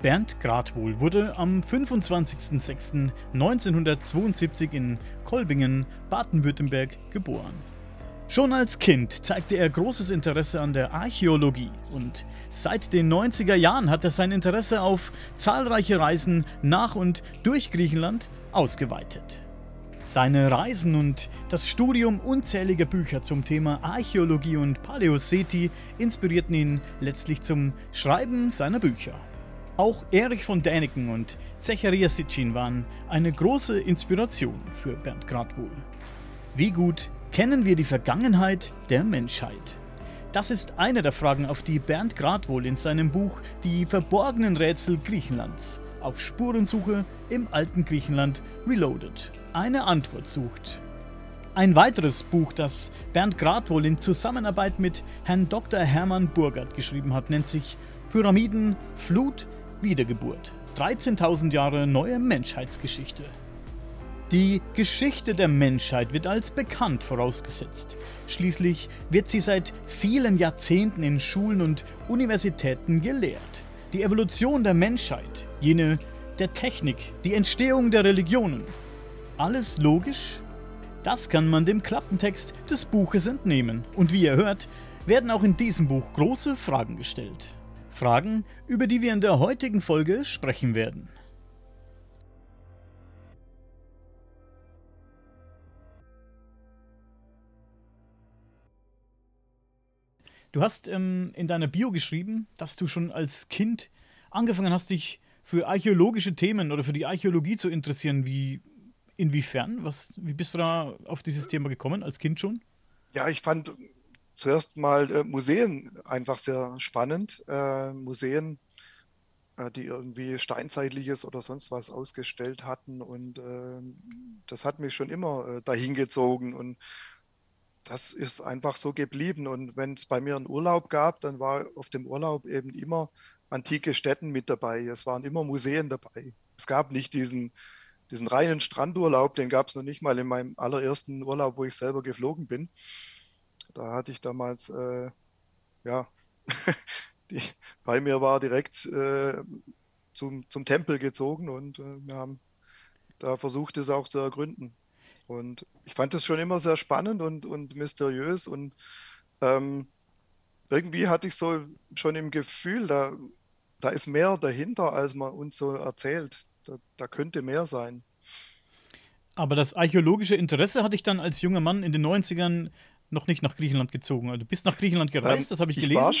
Bernd Gradwohl wurde am 25.06.1972 in Kolbingen, Baden-Württemberg, geboren. Schon als Kind zeigte er großes Interesse an der Archäologie und seit den 90er Jahren hat er sein Interesse auf zahlreiche Reisen nach und durch Griechenland ausgeweitet. Seine Reisen und das Studium unzähliger Bücher zum Thema Archäologie und Paläoseti inspirierten ihn letztlich zum Schreiben seiner Bücher. Auch Erich von Däniken und Zecharia Sitchin waren eine große Inspiration für Bernd Gradwohl. Wie gut kennen wir die Vergangenheit der Menschheit? Das ist eine der Fragen, auf die Bernd Gradwohl in seinem Buch Die verborgenen Rätsel Griechenlands auf Spurensuche im alten Griechenland Reloaded eine Antwort sucht. Ein weiteres Buch, das Bernd Gradwohl in Zusammenarbeit mit Herrn Dr. Hermann Burgert geschrieben hat, nennt sich Pyramiden, Flut, Wiedergeburt. 13.000 Jahre neue Menschheitsgeschichte. Die Geschichte der Menschheit wird als bekannt vorausgesetzt. Schließlich wird sie seit vielen Jahrzehnten in Schulen und Universitäten gelehrt. Die Evolution der Menschheit, jene der Technik, die Entstehung der Religionen. Alles logisch? Das kann man dem Klappentext des Buches entnehmen. Und wie ihr hört, werden auch in diesem Buch große Fragen gestellt. Fragen, über die wir in der heutigen Folge sprechen werden. Du hast ähm, in deiner Bio geschrieben, dass du schon als Kind angefangen hast, dich für archäologische Themen oder für die Archäologie zu interessieren. Wie, inwiefern? Was, wie bist du da auf dieses Thema gekommen, als Kind schon? Ja, ich fand zuerst mal äh, Museen einfach sehr spannend. Äh, Museen, äh, die irgendwie Steinzeitliches oder sonst was ausgestellt hatten. Und äh, das hat mich schon immer äh, dahin gezogen. Und das ist einfach so geblieben. Und wenn es bei mir einen Urlaub gab, dann war auf dem Urlaub eben immer antike Städten mit dabei. Es waren immer Museen dabei. Es gab nicht diesen, diesen reinen Strandurlaub, den gab es noch nicht mal in meinem allerersten Urlaub, wo ich selber geflogen bin. Da hatte ich damals, äh, ja, die bei mir war direkt äh, zum, zum Tempel gezogen und äh, wir haben da versucht, es auch zu ergründen. Und ich fand das schon immer sehr spannend und, und mysteriös und ähm, irgendwie hatte ich so schon im Gefühl, da, da ist mehr dahinter, als man uns so erzählt. Da, da könnte mehr sein. Aber das archäologische Interesse hatte ich dann als junger Mann in den 90ern noch nicht nach Griechenland gezogen. Also du bist nach Griechenland gereist, ähm, das habe ich, ich gelesen. War,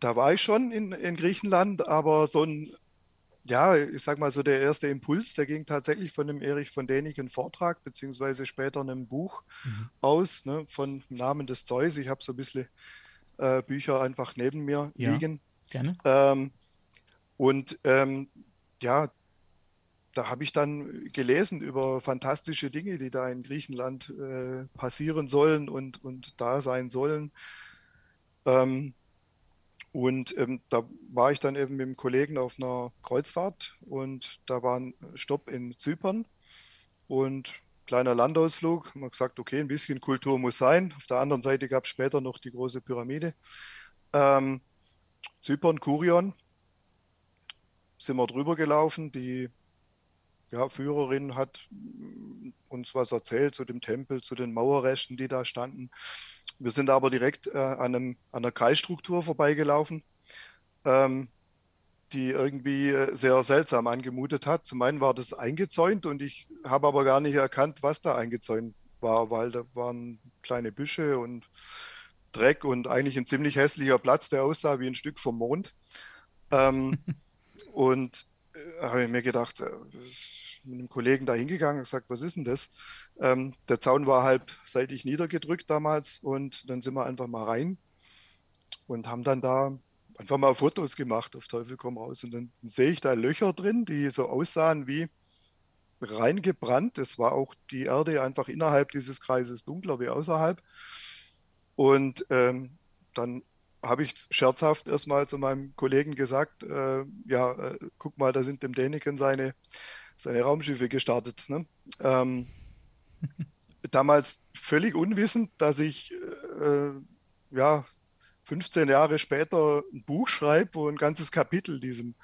da war ich schon in, in Griechenland, aber so ein, ja, ich sag mal so der erste Impuls, der ging tatsächlich von dem Erich von Däniken Vortrag, beziehungsweise später einem Buch mhm. aus, ne, von Namen des Zeus. Ich habe so ein bisschen äh, Bücher einfach neben mir ja, liegen. Gerne. Ähm, und ähm, ja, da habe ich dann gelesen über fantastische Dinge, die da in Griechenland äh, passieren sollen und, und da sein sollen. Ähm, und ähm, da war ich dann eben mit dem Kollegen auf einer Kreuzfahrt und da war ein Stopp in Zypern und kleiner Landausflug. Man gesagt, okay, ein bisschen Kultur muss sein. Auf der anderen Seite gab es später noch die große Pyramide. Ähm, Zypern, Kurion, sind wir drüber gelaufen. Die ja, Führerin hat uns was erzählt zu dem Tempel, zu den Mauerresten, die da standen. Wir sind aber direkt äh, an, einem, an einer Kreisstruktur vorbeigelaufen, ähm, die irgendwie äh, sehr seltsam angemutet hat. Zum einen war das eingezäunt und ich habe aber gar nicht erkannt, was da eingezäunt war, weil da waren kleine Büsche und Dreck und eigentlich ein ziemlich hässlicher Platz, der aussah wie ein Stück vom Mond. Ähm, und habe ich mir gedacht, äh, mit einem Kollegen da hingegangen und gesagt, was ist denn das? Ähm, der Zaun war halbseitig niedergedrückt damals und dann sind wir einfach mal rein und haben dann da einfach mal Fotos gemacht, auf Teufel komm raus. Und dann sehe ich da Löcher drin, die so aussahen wie reingebrannt. Es war auch die Erde einfach innerhalb dieses Kreises dunkler wie außerhalb. Und ähm, dann habe ich scherzhaft erstmal zu meinem Kollegen gesagt, äh, ja, äh, guck mal, da sind dem Däniken seine, seine Raumschiffe gestartet. Ne? Ähm, damals völlig unwissend, dass ich äh, ja 15 Jahre später ein Buch schreibe, wo ein ganzes Kapitel diesem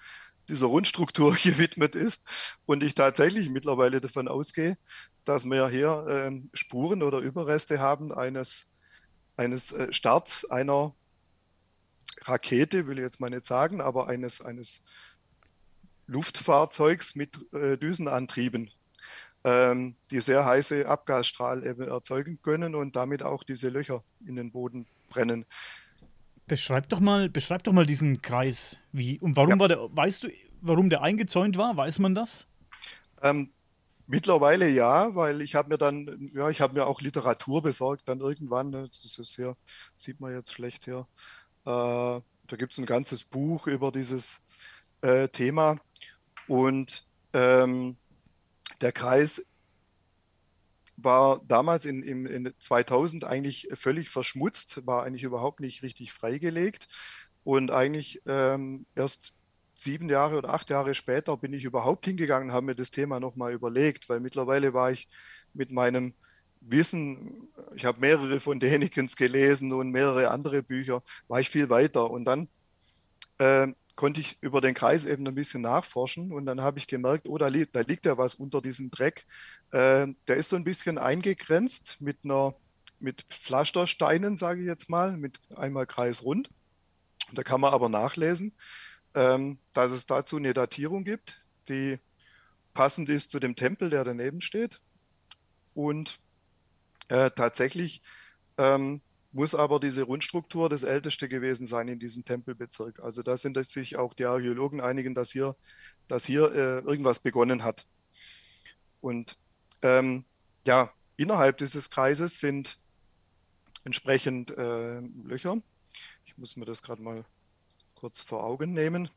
dieser Rundstruktur gewidmet ist und ich tatsächlich mittlerweile davon ausgehe, dass wir hier äh, Spuren oder Überreste haben eines, eines äh, Starts einer Rakete, will ich jetzt mal nicht sagen, aber eines, eines Luftfahrzeugs mit äh, Düsenantrieben, ähm, die sehr heiße Abgasstrahl erzeugen können und damit auch diese Löcher in den Boden brennen. Beschreib doch mal, beschreib doch mal diesen Kreis. Wie und warum ja. war der, weißt du, warum der eingezäunt war? Weiß man das? Ähm, mittlerweile ja, weil ich habe mir dann, ja, ich habe mir auch Literatur besorgt, dann irgendwann, ne, das ist hier, sieht man jetzt schlecht hier. Da gibt es ein ganzes Buch über dieses äh, Thema. Und ähm, der Kreis war damals in, in, in 2000 eigentlich völlig verschmutzt, war eigentlich überhaupt nicht richtig freigelegt. Und eigentlich ähm, erst sieben Jahre oder acht Jahre später bin ich überhaupt hingegangen und habe mir das Thema nochmal überlegt, weil mittlerweile war ich mit meinem Wissen, ich habe mehrere von Denikens gelesen und mehrere andere Bücher, war ich viel weiter. Und dann äh, konnte ich über den Kreis eben ein bisschen nachforschen und dann habe ich gemerkt, oh, da, li da liegt ja was unter diesem Dreck. Äh, der ist so ein bisschen eingegrenzt mit einer mit Pflastersteinen, sage ich jetzt mal, mit einmal kreisrund. Da kann man aber nachlesen, ähm, dass es dazu eine Datierung gibt, die passend ist zu dem Tempel, der daneben steht. Und äh, tatsächlich ähm, muss aber diese Rundstruktur das älteste gewesen sein in diesem Tempelbezirk. Also da sind sich auch die Archäologen einigen, dass hier, dass hier äh, irgendwas begonnen hat. Und ähm, ja, innerhalb dieses Kreises sind entsprechend äh, Löcher. Ich muss mir das gerade mal kurz vor Augen nehmen.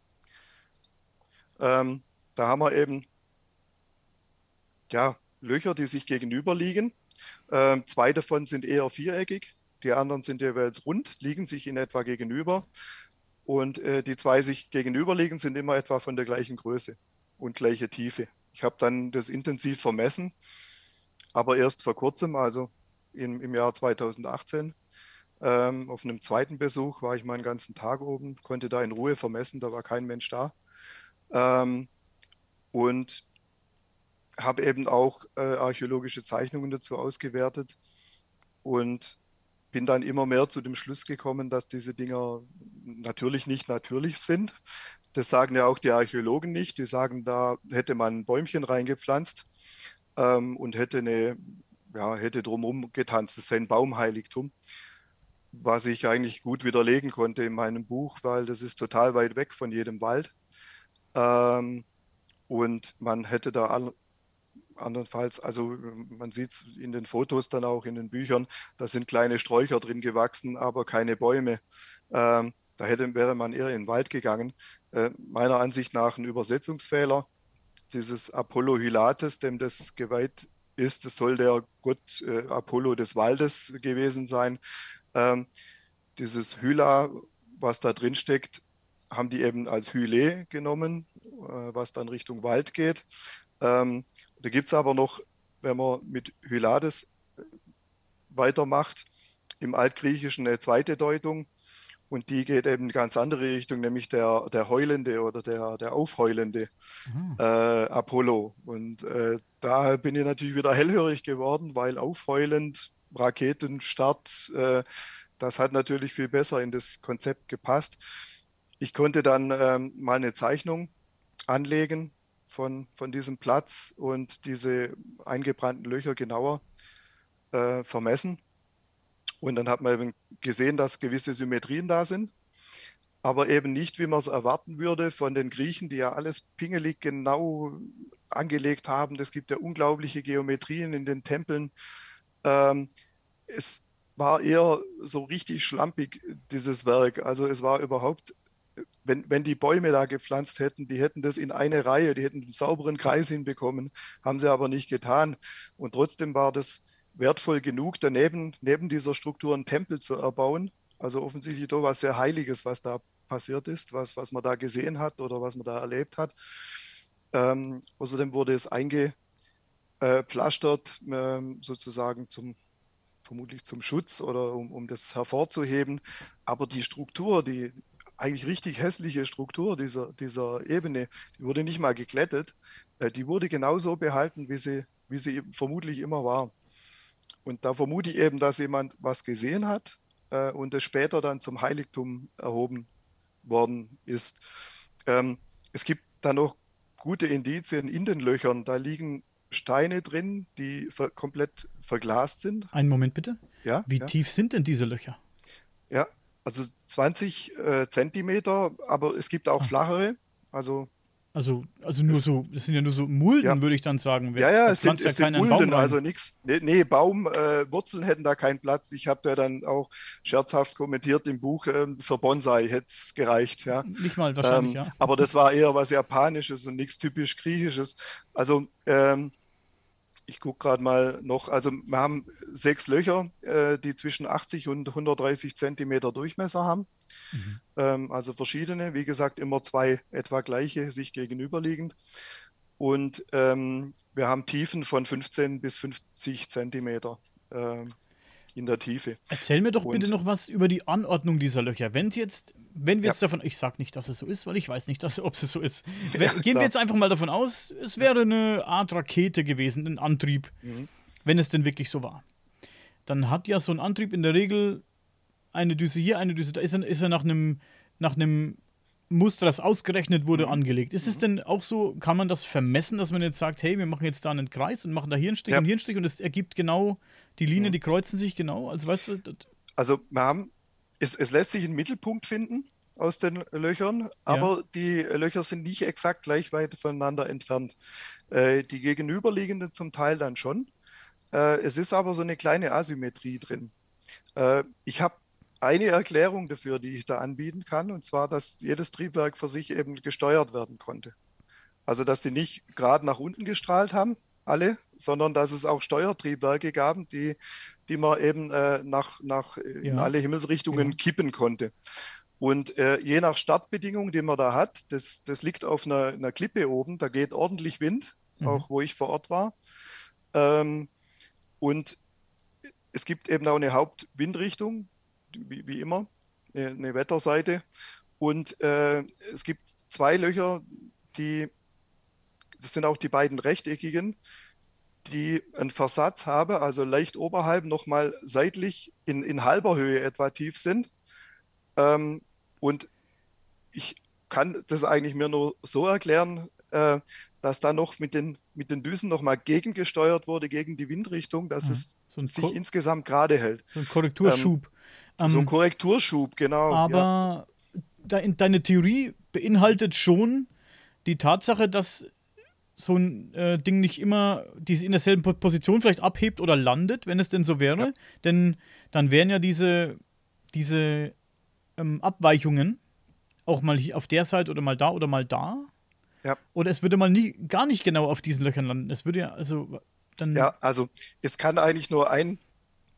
Ähm, da haben wir eben ja, Löcher, die sich gegenüber liegen. Ähm, zwei davon sind eher viereckig die anderen sind jeweils rund, liegen sich in etwa gegenüber. Und äh, die zwei sich gegenüberliegen, sind immer etwa von der gleichen Größe und gleiche Tiefe. Ich habe dann das intensiv vermessen, aber erst vor kurzem, also in, im Jahr 2018, ähm, auf einem zweiten Besuch war ich mal einen ganzen Tag oben, konnte da in Ruhe vermessen, da war kein Mensch da. Ähm, und habe eben auch äh, archäologische Zeichnungen dazu ausgewertet. Und bin dann immer mehr zu dem Schluss gekommen, dass diese Dinger natürlich nicht natürlich sind. Das sagen ja auch die Archäologen nicht. Die sagen, da hätte man ein Bäumchen reingepflanzt ähm, und hätte eine, ja, hätte drumherum getanzt. Das ist ein Baumheiligtum, was ich eigentlich gut widerlegen konnte in meinem Buch, weil das ist total weit weg von jedem Wald. Ähm, und man hätte da andernfalls, also man sieht es in den Fotos dann auch in den Büchern, da sind kleine Sträucher drin gewachsen, aber keine Bäume. Ähm, da hätte, wäre man eher in den Wald gegangen. Äh, meiner Ansicht nach ein Übersetzungsfehler. Dieses Apollo Hylates, dem das geweiht ist, das soll der Gott äh, Apollo des Waldes gewesen sein. Ähm, dieses Hyla, was da drin steckt, haben die eben als Hyle genommen, äh, was dann Richtung Wald geht. Ähm, da gibt es aber noch, wenn man mit Hylades äh, weitermacht, im Altgriechischen eine zweite Deutung. Und die geht eben in eine ganz andere Richtung, nämlich der, der Heulende oder der, der Aufheulende mhm. äh, Apollo. Und äh, da bin ich natürlich wieder hellhörig geworden, weil aufheulend, Raketenstart, äh, das hat natürlich viel besser in das Konzept gepasst. Ich konnte dann ähm, mal eine Zeichnung anlegen von, von diesem Platz und diese eingebrannten Löcher genauer äh, vermessen. Und dann hat man eben gesehen, dass gewisse Symmetrien da sind, aber eben nicht, wie man es erwarten würde von den Griechen, die ja alles pingelig genau angelegt haben. Es gibt ja unglaubliche Geometrien in den Tempeln. Ähm, es war eher so richtig schlampig, dieses Werk. Also es war überhaupt wenn, wenn die Bäume da gepflanzt hätten, die hätten das in eine Reihe, die hätten einen sauberen Kreis hinbekommen, haben sie aber nicht getan. Und trotzdem war das wertvoll genug, daneben neben dieser Struktur einen Tempel zu erbauen. Also offensichtlich doch was sehr Heiliges, was da passiert ist, was, was man da gesehen hat oder was man da erlebt hat. Ähm, außerdem wurde es eingepflastert, äh, sozusagen zum, vermutlich zum Schutz oder um, um das hervorzuheben. Aber die Struktur, die eigentlich richtig hässliche Struktur dieser, dieser Ebene, die wurde nicht mal geglättet. Äh, die wurde genauso behalten, wie sie, wie sie vermutlich immer war. Und da vermute ich eben, dass jemand was gesehen hat äh, und es später dann zum Heiligtum erhoben worden ist. Ähm, es gibt da noch gute Indizien in den Löchern. Da liegen Steine drin, die ver komplett verglast sind. Einen Moment bitte. Ja, Wie ja. tief sind denn diese Löcher? Ja, also 20 äh, Zentimeter, aber es gibt auch Ah. flachere. Also Also, also nur Es- so, das sind ja nur so Mulden, Ja. würde ich dann sagen. ja, ja, Da es sind, pflanzt es sind Mulden, also nichts. Nee, nee Baumwurzeln äh, hätten da keinen Platz. Ich habe ja dann auch scherzhaft kommentiert im Buch, ähm, für Bonsai hätte es gereicht. Ja. Nicht mal wahrscheinlich, Ähm, ja. Aber das war eher was Japanisches und nichts typisch Griechisches. Also ähm, ich gucke gerade mal noch, also wir haben sechs Löcher, äh, die zwischen 80 und 130 Zentimeter Durchmesser haben. Mhm. Ähm, also verschiedene, wie gesagt, immer zwei etwa gleiche, sich gegenüberliegend. Und ähm, wir haben Tiefen von 15 bis 50 Zentimeter ähm, in der Tiefe. Erzähl mir doch Und- bitte noch was über die Anordnung dieser Löcher. Wenn jetzt, wenn wir Ja. jetzt davon, ich sag nicht, dass es so ist, weil ich weiß nicht, dass, ob es so ist. Ja, gehen klar. wir jetzt einfach mal davon aus, es wäre eine Art Rakete gewesen, ein Antrieb, Mhm. wenn es denn wirklich so war. Dann hat ja so ein Antrieb in der Regel eine Düse hier, eine Düse da. Ist er, ist er nach einem nach einem Muster, das ausgerechnet wurde, Mhm. angelegt. Ist es denn auch so, kann man das vermessen, dass man jetzt sagt, hey, wir machen jetzt da einen Kreis und machen da hier einen Strich Ja. und hier einen Strich und es ergibt genau die Linie, Mhm. die kreuzen sich genau? Also weißt du, Also wir haben, es, es lässt sich einen Mittelpunkt finden aus den Löchern, aber die Löcher sind nicht exakt gleich weit voneinander entfernt. Äh, die gegenüberliegenden zum Teil dann schon. Äh, es ist aber so eine kleine Asymmetrie drin. Äh, ich habe eine Erklärung dafür, die ich da anbieten kann, und zwar, dass jedes Triebwerk für sich eben gesteuert werden konnte. Also, dass sie nicht gerade nach unten gestrahlt haben, alle, sondern dass es auch Steuertriebwerke gab, die, die man eben äh, nach, nach äh, in Ja. alle Himmelsrichtungen Ja. kippen konnte. Und äh, je nach Startbedingungen, die man da hat, das, das liegt auf einer, einer Klippe oben, da geht ordentlich Wind, Mhm. auch wo ich vor Ort war. Ähm, und es gibt eben auch eine Hauptwindrichtung, wie, wie immer, eine, eine Wetterseite. Und äh, es gibt zwei Löcher, die, das sind auch die beiden rechteckigen, die einen Versatz haben, also leicht oberhalb nochmal seitlich in, in halber Höhe etwa tief sind. Ähm, und ich kann das eigentlich mir nur so erklären, äh, dass da noch mit den, mit den Düsen nochmal gegengesteuert wurde, gegen die Windrichtung, dass Mhm. es so sich Ko insgesamt gerade hält. so ein Korrekturschub. so ein Ähm, Korrekturschub, genau. ja. aber de deine Theorie beinhaltet schon die Tatsache, dass so ein äh, Ding nicht immer die in derselben Po- Position vielleicht abhebt oder landet, wenn es denn so wäre. Ja. Denn dann wären ja diese, diese ähm, Abweichungen auch mal hier auf der Seite oder mal da oder mal da. Ja. Oder es würde mal nie, gar nicht genau auf diesen Löchern landen. Es würde ja, also dann. Ja, also es kann eigentlich nur ein,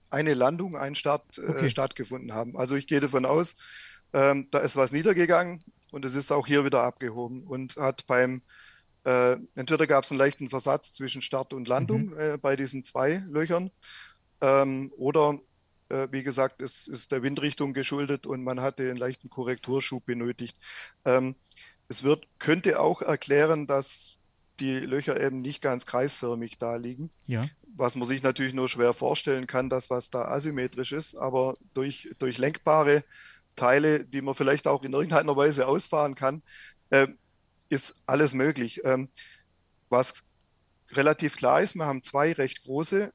eine Landung, ein Start äh, Okay. stattgefunden haben. Also ich gehe davon aus, ähm, da ist was niedergegangen und es ist auch hier wieder abgehoben und hat beim, äh, entweder gab es einen leichten Versatz zwischen Start und Landung Mhm. äh, bei diesen zwei Löchern ähm, oder äh, wie gesagt, es ist der Windrichtung geschuldet und man hatte einen leichten Korrekturschub benötigt. Ähm, es wird, könnte auch erklären, dass die Löcher eben nicht ganz kreisförmig da liegen ja. was man sich natürlich nur schwer vorstellen kann, dass was da asymmetrisch ist, aber durch, durch lenkbare Teile, die man vielleicht auch in irgendeiner Weise ausfahren kann, äh, ist alles möglich. Ähm, was relativ klar ist, wir haben zwei recht große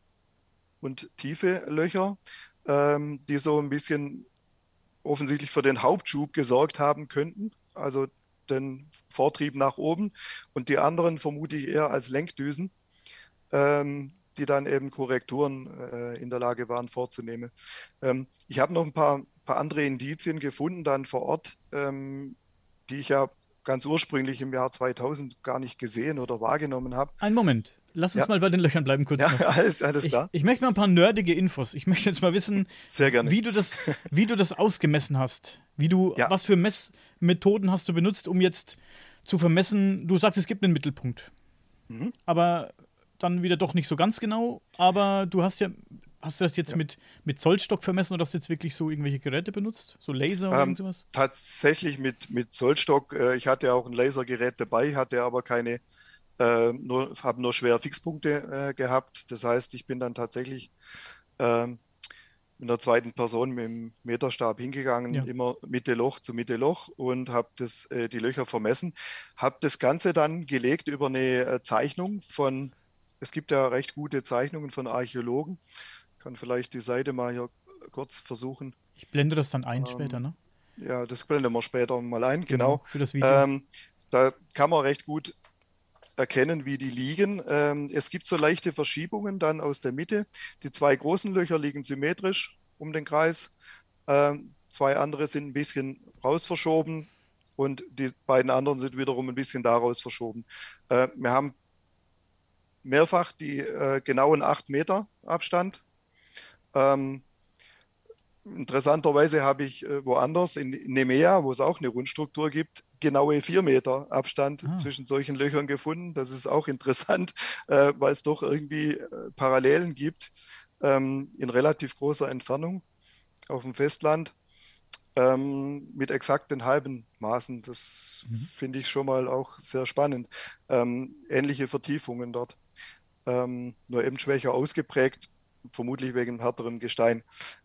und tiefe Löcher, ähm, die so ein bisschen offensichtlich für den Hauptschub gesorgt haben könnten, also den Vortrieb nach oben und die anderen vermute ich eher als Lenkdüsen ähm, die dann eben Korrekturen äh, in der Lage waren vorzunehmen. Ähm, ich habe noch ein paar, paar andere Indizien gefunden dann vor Ort, ähm, die ich ja ganz ursprünglich im Jahr 2000 gar nicht gesehen oder wahrgenommen habe. Einen Moment. Lass uns Ja. mal bei den Löchern bleiben kurz Ja, noch. alles, alles Ich, da. ich möchte mal ein paar nerdige Infos. Ich möchte jetzt mal wissen, Sehr gerne. wie du das, wie du das ausgemessen hast. Wie du, Ja. was für Messmethoden hast du benutzt, um jetzt zu vermessen? Du sagst, es gibt einen Mittelpunkt. Mhm. Aber dann wieder doch nicht so ganz genau. Aber du hast ja hast du das jetzt ja. mit, mit Zollstock vermessen oder hast du jetzt wirklich so irgendwelche Geräte benutzt? So Laser oder ähm, sowas? Tatsächlich mit, mit Zollstock. Äh, ich hatte auch ein Lasergerät dabei, hatte aber keine, äh, nur, habe nur schwer Fixpunkte äh, gehabt. Das heißt, ich bin dann tatsächlich ähm, in der zweiten Person mit dem Meterstab hingegangen, ja. immer Mitte Loch zu Mitte Loch und habe äh, die Löcher vermessen. Habe das Ganze dann gelegt über eine äh, Zeichnung von, es gibt ja recht gute Zeichnungen von Archäologen. Kann vielleicht die Seite mal hier kurz versuchen. Ich blende das dann ein ähm, später, ne? Ja, das blenden wir später mal ein, genau. genau. Für das Video. Ähm, da kann man recht gut erkennen, wie die liegen. Ähm, es gibt so leichte Verschiebungen dann aus der Mitte. Die zwei großen Löcher liegen symmetrisch um den Kreis. Ähm, zwei andere sind ein bisschen raus verschoben und die beiden anderen sind wiederum ein bisschen daraus verschoben. Äh, wir haben mehrfach die äh, genauen 8 Meter Abstand. Ähm, Interessanterweise habe ich äh, woanders in Nemea, wo es auch eine Rundstruktur gibt, genaue vier Meter Abstand ah. zwischen solchen Löchern gefunden. Das ist auch interessant, äh, weil es doch irgendwie äh, Parallelen gibt ähm, in relativ großer Entfernung auf dem Festland ähm, mit exakt den halben Maßen. Das mhm. finde ich schon mal auch sehr spannend. Ähm, ähnliche Vertiefungen dort, ähm, nur eben schwächer ausgeprägt, vermutlich wegen härterem Gestein.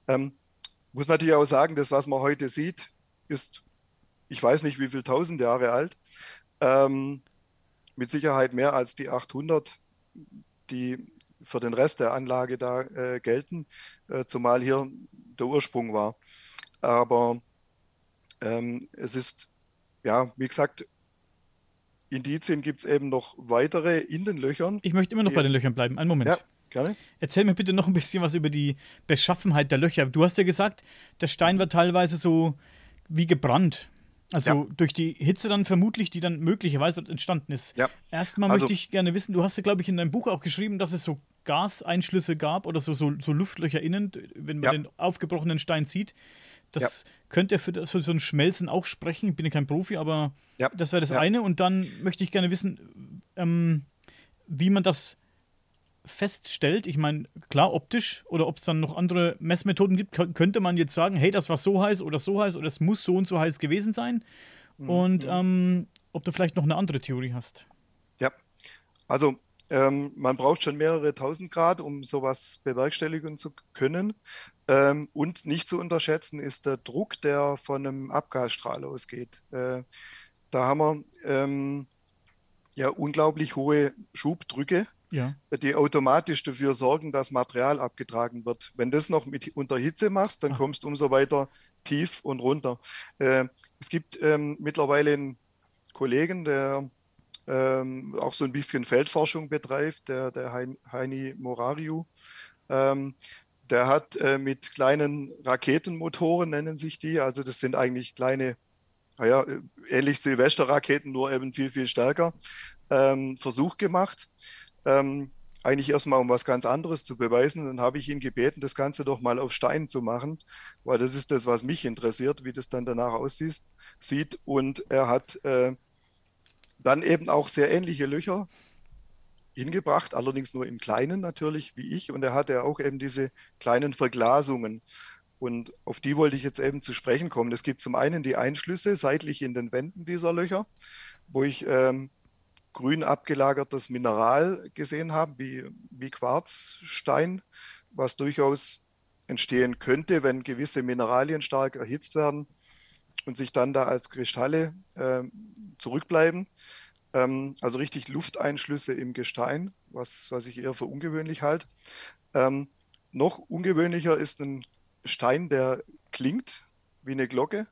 Ähm, muss natürlich auch sagen, das, was man heute sieht, ist, ich weiß nicht, wie viel tausend Jahre alt. Ähm, mit Sicherheit mehr als die 800, die für den Rest der Anlage da äh, gelten, äh, zumal hier der Ursprung war. Aber ähm, es ist, ja, wie gesagt, Indizien gibt es eben noch weitere in den Löchern. Ich möchte immer noch bei den Löchern bleiben. Einen Moment. Ja. Gerne. Erzähl mir bitte noch ein bisschen was über die Beschaffenheit der Löcher. Du hast ja gesagt, der Stein war teilweise so wie gebrannt. Also ja. durch die Hitze dann vermutlich, die dann möglicherweise entstanden ist. Ja. Erstmal also, möchte ich gerne wissen, du hast ja, glaube ich, in deinem Buch auch geschrieben, dass es so Gaseinschlüsse gab oder so, so, so Luftlöcher innen, wenn man ja. den aufgebrochenen Stein sieht. Das ja. könnte für, für, so ein Schmelzen auch sprechen. Ich bin ja kein Profi, aber das wäre das eine. Und dann möchte ich gerne wissen, ähm, wie man das feststellt, ich meine, klar optisch oder ob es dann noch andere Messmethoden gibt, könnte man jetzt sagen, hey, das war so heiß oder so heiß oder es muss so und so heiß gewesen sein. Mhm. Und mhm. ähm, ob du vielleicht noch eine andere Theorie hast. Ja, also ähm, man braucht schon mehrere tausend Grad, um sowas bewerkstelligen zu können. Ähm, und nicht zu unterschätzen ist der Druck, der von einem Abgasstrahl ausgeht. Äh, da haben wir ähm, ja unglaublich hohe Schubdrücke ja. die automatisch dafür sorgen, dass Material abgetragen wird. Wenn du das noch mit unter Hitze machst, dann Ach. kommst du umso weiter tief und runter. Äh, es gibt ähm, mittlerweile einen Kollegen, der ähm, auch so ein bisschen Feldforschung betreibt, der, der Heini Morariu. Ähm, der hat äh, mit kleinen Raketenmotoren, nennen sich die, also das sind eigentlich kleine, naja, ähnlich Silvesterraketen, nur eben viel, viel stärker, ähm, Versuch gemacht ähm, eigentlich erstmal um was ganz anderes zu beweisen. Dann habe ich ihn gebeten, das Ganze doch mal auf Stein zu machen, weil das ist das, was mich interessiert, wie das dann danach aussieht. Sieht. Und er hat äh, dann eben auch sehr ähnliche Löcher hingebracht, allerdings nur in kleinen natürlich, wie ich. Und er hatte auch eben diese kleinen Verglasungen. Und auf die wollte ich jetzt eben zu sprechen kommen. Es gibt zum einen die Einschlüsse seitlich in den Wänden dieser Löcher, wo ich ähm, grün abgelagertes Mineral gesehen haben, wie, wie Quarzstein, was durchaus entstehen könnte, wenn gewisse Mineralien stark erhitzt werden und sich dann da als Kristalle äh, zurückbleiben. Ähm, also richtig Lufteinschlüsse im Gestein, was, was ich eher für ungewöhnlich halte. Ähm, noch ungewöhnlicher ist ein Stein, der klingt wie eine Glocke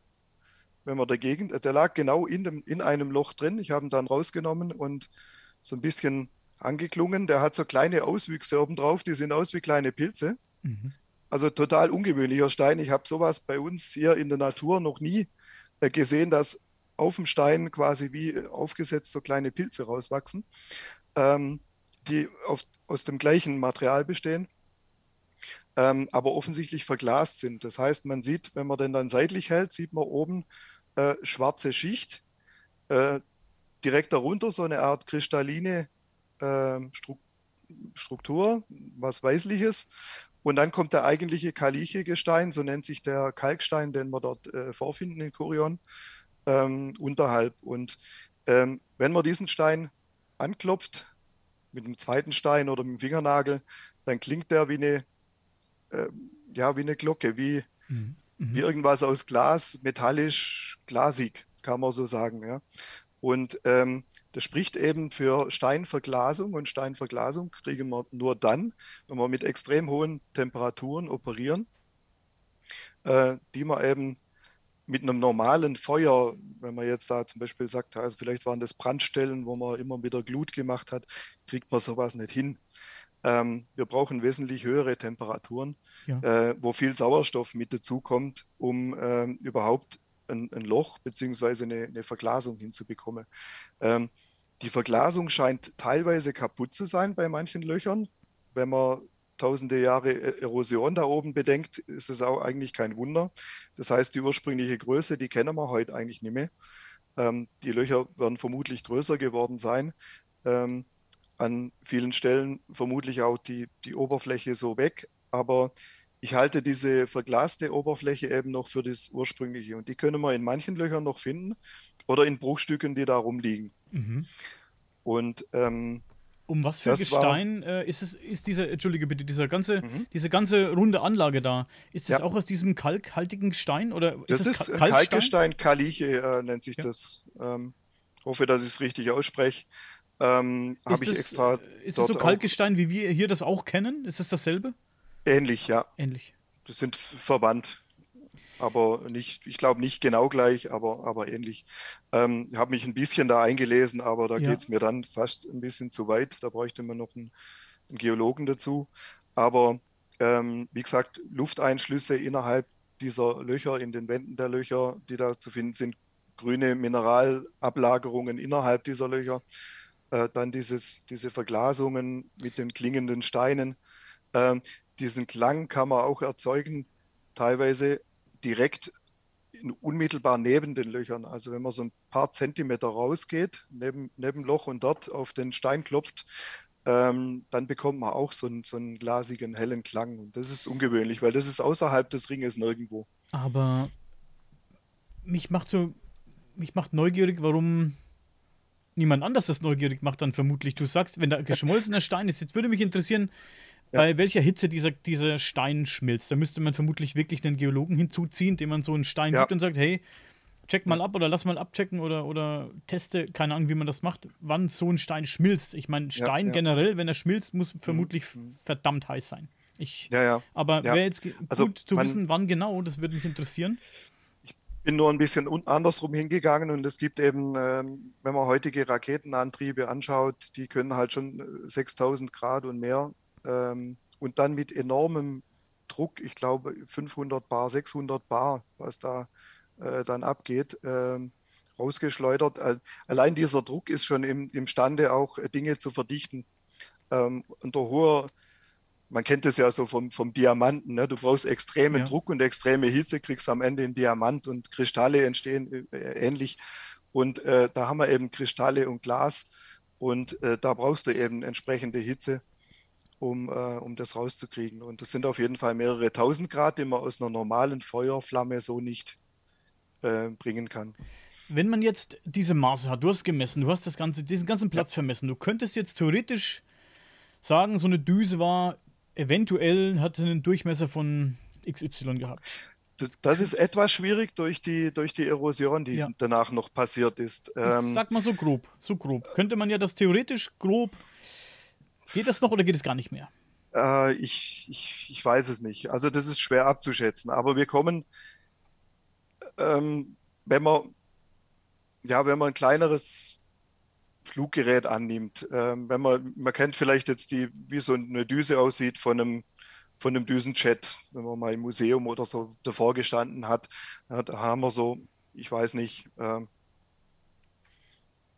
wenn man dagegen, der lag genau in, dem, in einem Loch drin. Ich habe ihn dann rausgenommen und so ein bisschen angeklungen. Der hat so kleine Auswüchse oben drauf, die sehen aus wie kleine Pilze. Mhm. Also total ungewöhnlicher Stein. Ich habe sowas bei uns hier in der Natur noch nie äh, gesehen, dass auf dem Stein quasi wie aufgesetzt so kleine Pilze rauswachsen, ähm, die auf, aus dem gleichen Material bestehen, ähm, aber offensichtlich verglast sind. Das heißt, man sieht, wenn man den dann seitlich hält, sieht man oben äh, schwarze Schicht. Äh, direkt darunter so eine Art kristalline äh, Stru Struktur, was Weißliches. Und dann kommt der eigentliche Kaliche-Gestein, so nennt sich der Kalkstein, den wir dort äh, vorfinden in Kurion, ähm, unterhalb. Und ähm, wenn man diesen Stein anklopft, mit dem zweiten Stein oder mit dem Fingernagel, dann klingt der wie eine, äh, ja, wie eine Glocke, wie, mhm. Wie irgendwas aus Glas, metallisch, glasig, kann man so sagen. Ja. Und ähm, das spricht eben für Steinverglasung und Steinverglasung kriegen wir nur dann, wenn wir mit extrem hohen Temperaturen operieren, äh, die man eben mit einem normalen Feuer, wenn man jetzt da zum Beispiel sagt, also vielleicht waren das Brandstellen, wo man immer wieder Glut gemacht hat, kriegt man sowas nicht hin. Ähm, wir brauchen wesentlich höhere Temperaturen, ja. äh, wo viel Sauerstoff mit dazukommt, um äh, überhaupt ein, ein Loch bzw. Eine, eine, Verglasung hinzubekommen. Ähm, die Verglasung scheint teilweise kaputt zu sein bei manchen Löchern. Wenn man tausende Jahre e-, Erosion da oben bedenkt, ist es auch eigentlich kein Wunder. Das heißt, die ursprüngliche Größe, die kennen wir heute eigentlich nicht mehr. Ähm, die Löcher werden vermutlich größer geworden sein. Ähm, an vielen Stellen vermutlich auch die, die Oberfläche so weg, aber ich halte diese verglaste Oberfläche eben noch für das ursprüngliche und die können wir in manchen Löchern noch finden oder in Bruchstücken, die da rumliegen. Mhm. Und ähm, um was für Gestein äh, ist es, ist dieser, entschuldige bitte, dieser ganze, mhm. diese ganze runde Anlage da, ist das ja. auch aus diesem kalkhaltigen Stein oder ist das ist Kalkstein? Kalkgestein, Kaliche äh, nennt sich ja. das. Ähm, hoffe, dass ich es richtig ausspreche. Ähm, Habe ich extra. Äh, ist es so Kalkgestein, wie wir hier das auch kennen? Ist es dasselbe? Ähnlich, ja. Ähnlich. Das sind verwandt. Aber nicht, ich glaube nicht genau gleich, aber, aber ähnlich. Ähm, habe mich ein bisschen da eingelesen, aber da ja. geht es mir dann fast ein bisschen zu weit. Da bräuchte man noch einen, einen Geologen dazu. Aber ähm, wie gesagt, Lufteinschlüsse innerhalb dieser Löcher, in den Wänden der Löcher, die da zu finden sind, grüne Mineralablagerungen innerhalb dieser Löcher äh, dann dieses, diese Verglasungen mit den klingenden Steinen. Ähm, diesen Klang kann man auch erzeugen, teilweise direkt in, unmittelbar neben den Löchern. Also wenn man so ein paar Zentimeter rausgeht, neben, neben Loch und dort auf den Stein klopft, ähm, dann bekommt man auch so einen, so einen glasigen, hellen Klang. Und das ist ungewöhnlich, weil das ist außerhalb des Ringes nirgendwo. Aber mich macht so, mich macht neugierig, warum niemand anders das neugierig macht, dann vermutlich. Du sagst, wenn da geschmolzener Stein ist, jetzt würde mich interessieren, ja. bei welcher Hitze dieser, dieser Stein schmilzt. Da müsste man vermutlich wirklich einen Geologen hinzuziehen, dem man so einen Stein ja. gibt und sagt, hey, check mal ab oder lass mal abchecken oder, oder teste, keine Ahnung, wie man das macht, wann so ein Stein schmilzt. Ich meine, Stein ja, generell, wenn er schmilzt, muss vermutlich mhm. verdammt heiß sein. Ich, ja, ja. Aber wäre jetzt also gut zu wissen, wann genau, das würde mich interessieren bin nur ein bisschen andersrum hingegangen und es gibt eben, ähm, wenn man heutige Raketenantriebe anschaut, die können halt schon 6000 äh, Grad und mehr ähm, und dann mit enormem Druck, ich glaube 500 Bar, 600 Bar, was da äh, dann abgeht, ähm, rausgeschleudert. Allein dieser Druck ist schon im, imstande, auch Dinge zu verdichten. unter hoher man kennt es ja so vom, vom Diamanten, ne? du brauchst extremen ja. Druck und extreme Hitze, kriegst am Ende einen Diamant und Kristalle entstehen äh, ähnlich. Und äh, da haben wir eben Kristalle und Glas und äh, da brauchst du eben entsprechende Hitze, um, äh, um das rauszukriegen. Und das sind auf jeden Fall mehrere tausend Grad, die man aus einer normalen Feuerflamme so nicht äh, bringen kann. Wenn man jetzt diese Maße hat, du hast gemessen, du hast das ganze, diesen ganzen Platz ja. vermessen, du könntest jetzt theoretisch sagen, so eine Düse war eventuell hat einen Durchmesser von XY gehabt. Das, das, ist etwas schwierig durch die, durch die Erosion, die ja. danach noch passiert ist. Ähm, sag mal so grob, so grob. Könnte man ja das theoretisch grob. Geht das noch oder geht es gar nicht mehr? Äh, ich, ich, ich weiß es nicht. Also das ist schwer abzuschätzen. Aber wir kommen, ähm, wenn man ja, wenn man ein kleineres Fluggerät annimmt. Ähm, wenn man, man kennt vielleicht jetzt die, wie so eine Düse aussieht von einem, von einem Düsenjet, wenn man mal im Museum oder so davor gestanden hat, da haben wir so, ich weiß nicht, äh,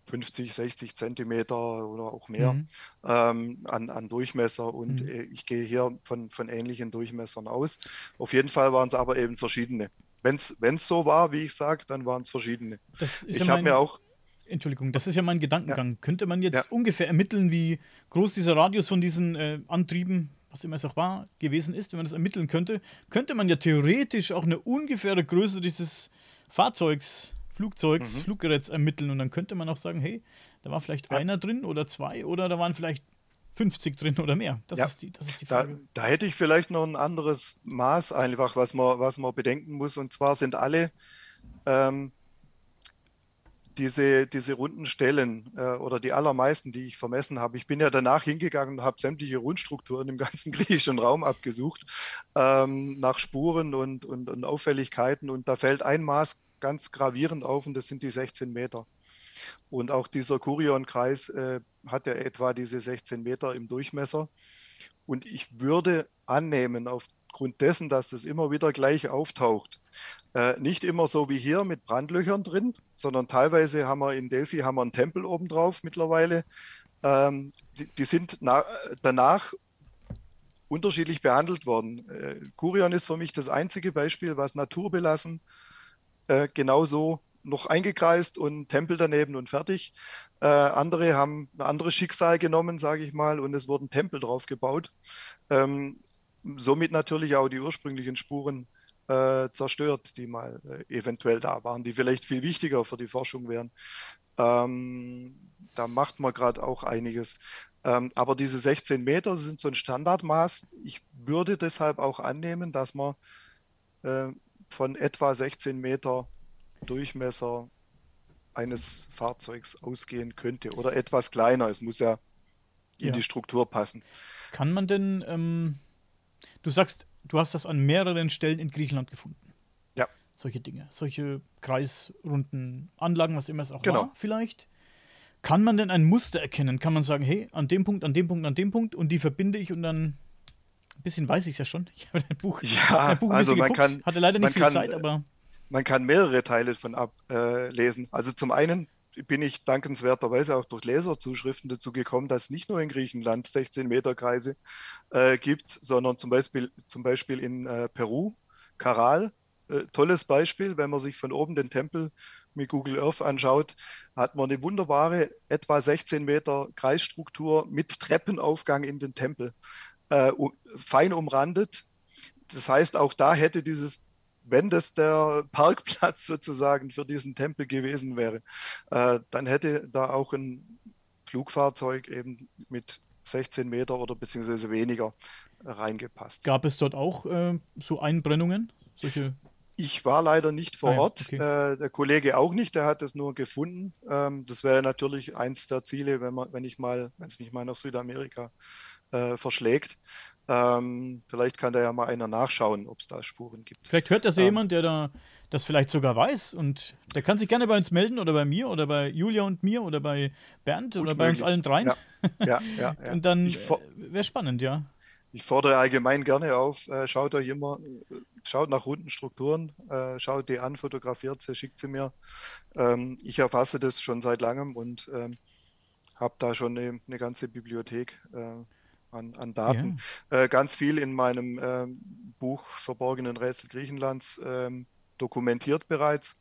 50, 60 Zentimeter oder auch mehr mhm. ähm, an, an, Durchmesser und mhm. Äh, ich gehe hier von, von ähnlichen Durchmessern aus. Auf jeden Fall waren es aber eben verschiedene. Wenn es so war, wie ich sage, dann waren es verschiedene. ich habe mir auch Entschuldigung, das ist ja mein Gedankengang. Ja. Könnte man jetzt ja. ungefähr ermitteln, wie groß dieser Radius von diesen äh, Antrieben, was immer es auch war, gewesen ist, wenn man das ermitteln könnte, könnte man ja theoretisch auch eine ungefähre Größe dieses Fahrzeugs, Flugzeugs, mhm. Fluggeräts ermitteln und dann könnte man auch sagen, hey, da war vielleicht ja. einer drin oder zwei oder da waren vielleicht 50 drin oder mehr. Das, ja. ist, die, das ist die Frage. Da, da, hätte ich vielleicht noch ein anderes Maß einfach, was man, was man bedenken muss. Und zwar sind alle ähm, diese, diese runden Stellen äh, oder die allermeisten, die ich vermessen habe. Ich bin ja danach hingegangen und habe sämtliche Rundstrukturen im ganzen griechischen Raum abgesucht, ähm, nach Spuren und, und, und Auffälligkeiten. Und da fällt ein Maß ganz gravierend auf und das sind die 16 Meter. Und auch dieser Kurionkreis äh, hat ja etwa diese 16 Meter im Durchmesser. Und ich würde annehmen, aufgrund dessen, dass das immer wieder gleich auftaucht, äh, nicht immer so wie hier mit Brandlöchern drin, sondern teilweise haben wir in Delphi haben wir einen Tempel obendrauf mittlerweile. Ähm, die, die, sind danach unterschiedlich behandelt worden. Äh, Kurion ist für mich das einzige Beispiel, was naturbelassen äh, genauso noch eingekreist und Tempel daneben und fertig. Äh, andere haben ein anderes Schicksal genommen, sage ich mal, und es wurden Tempel drauf gebaut. Ähm, somit natürlich auch die ursprünglichen Spuren äh, zerstört, die mal äh, eventuell da waren, die vielleicht viel wichtiger für die Forschung wären. Ähm, da macht man gerade auch einiges. Ähm, aber diese 16 Meter sind so ein Standardmaß. Ich würde deshalb auch annehmen, dass man äh, von etwa 16 Meter Durchmesser eines Fahrzeugs ausgehen könnte oder etwas kleiner. Es muss ja in ja. die Struktur passen. Kann man denn, ähm, du sagst, du hast das an mehreren Stellen in Griechenland gefunden. Ja. Solche Dinge, solche kreisrunden Anlagen, was immer es auch genau. war, vielleicht. Kann man denn ein Muster erkennen? Kann man sagen, hey, an dem Punkt, an dem Punkt, an dem Punkt und die verbinde ich und dann ein bisschen weiß ich es ja schon. Ich habe dein Buch, ja, Buch also man geguckt, kann, hatte leider nicht viel kann, Zeit, aber man kann mehrere Teile von ablesen. Äh, also zum einen bin ich dankenswerterweise auch durch Leserzuschriften dazu gekommen, dass es nicht nur in Griechenland 16 Meter Kreise äh, gibt, sondern zum Beispiel, zum Beispiel in äh, Peru, Caral. Äh, tolles Beispiel, wenn man sich von oben den Tempel mit Google Earth anschaut, hat man eine wunderbare, etwa 16 Meter Kreisstruktur mit Treppenaufgang in den Tempel, äh, fein umrandet. Das heißt, auch da hätte dieses wenn das der Parkplatz sozusagen für diesen Tempel gewesen wäre, äh, dann hätte da auch ein Flugfahrzeug eben mit 16 Meter oder beziehungsweise weniger reingepasst. Gab es dort auch äh, so Einbrennungen? Solche ich war leider nicht vor ah, Ort, okay. äh, der Kollege auch nicht, der hat es nur gefunden. Ähm, das wäre natürlich eins der Ziele, wenn, man, wenn ich mal, wenn es mich mal nach Südamerika äh, verschlägt, ähm, vielleicht kann da ja mal einer nachschauen, ob es da Spuren gibt. Vielleicht hört das ja ähm, jemand, der da das vielleicht sogar weiß und der kann sich gerne bei uns melden oder bei mir oder bei Julia und mir oder bei Bernd oder bei uns allen dreien. Ja, ja, ja. Und dann wäre spannend, ja. Ich fordere allgemein gerne auf, äh, schaut euch immer, schaut nach runden Strukturen, äh, schaut die an, fotografiert sie, schickt sie mir. Ähm, ich erfasse das schon seit langem und ähm, habe da schon eine, eine ganze Bibliothek. Äh, an, an Daten. Ja. Äh, ganz viel in meinem äh, Buch Verborgenen Rätsel Griechenlands äh, dokumentiert bereits.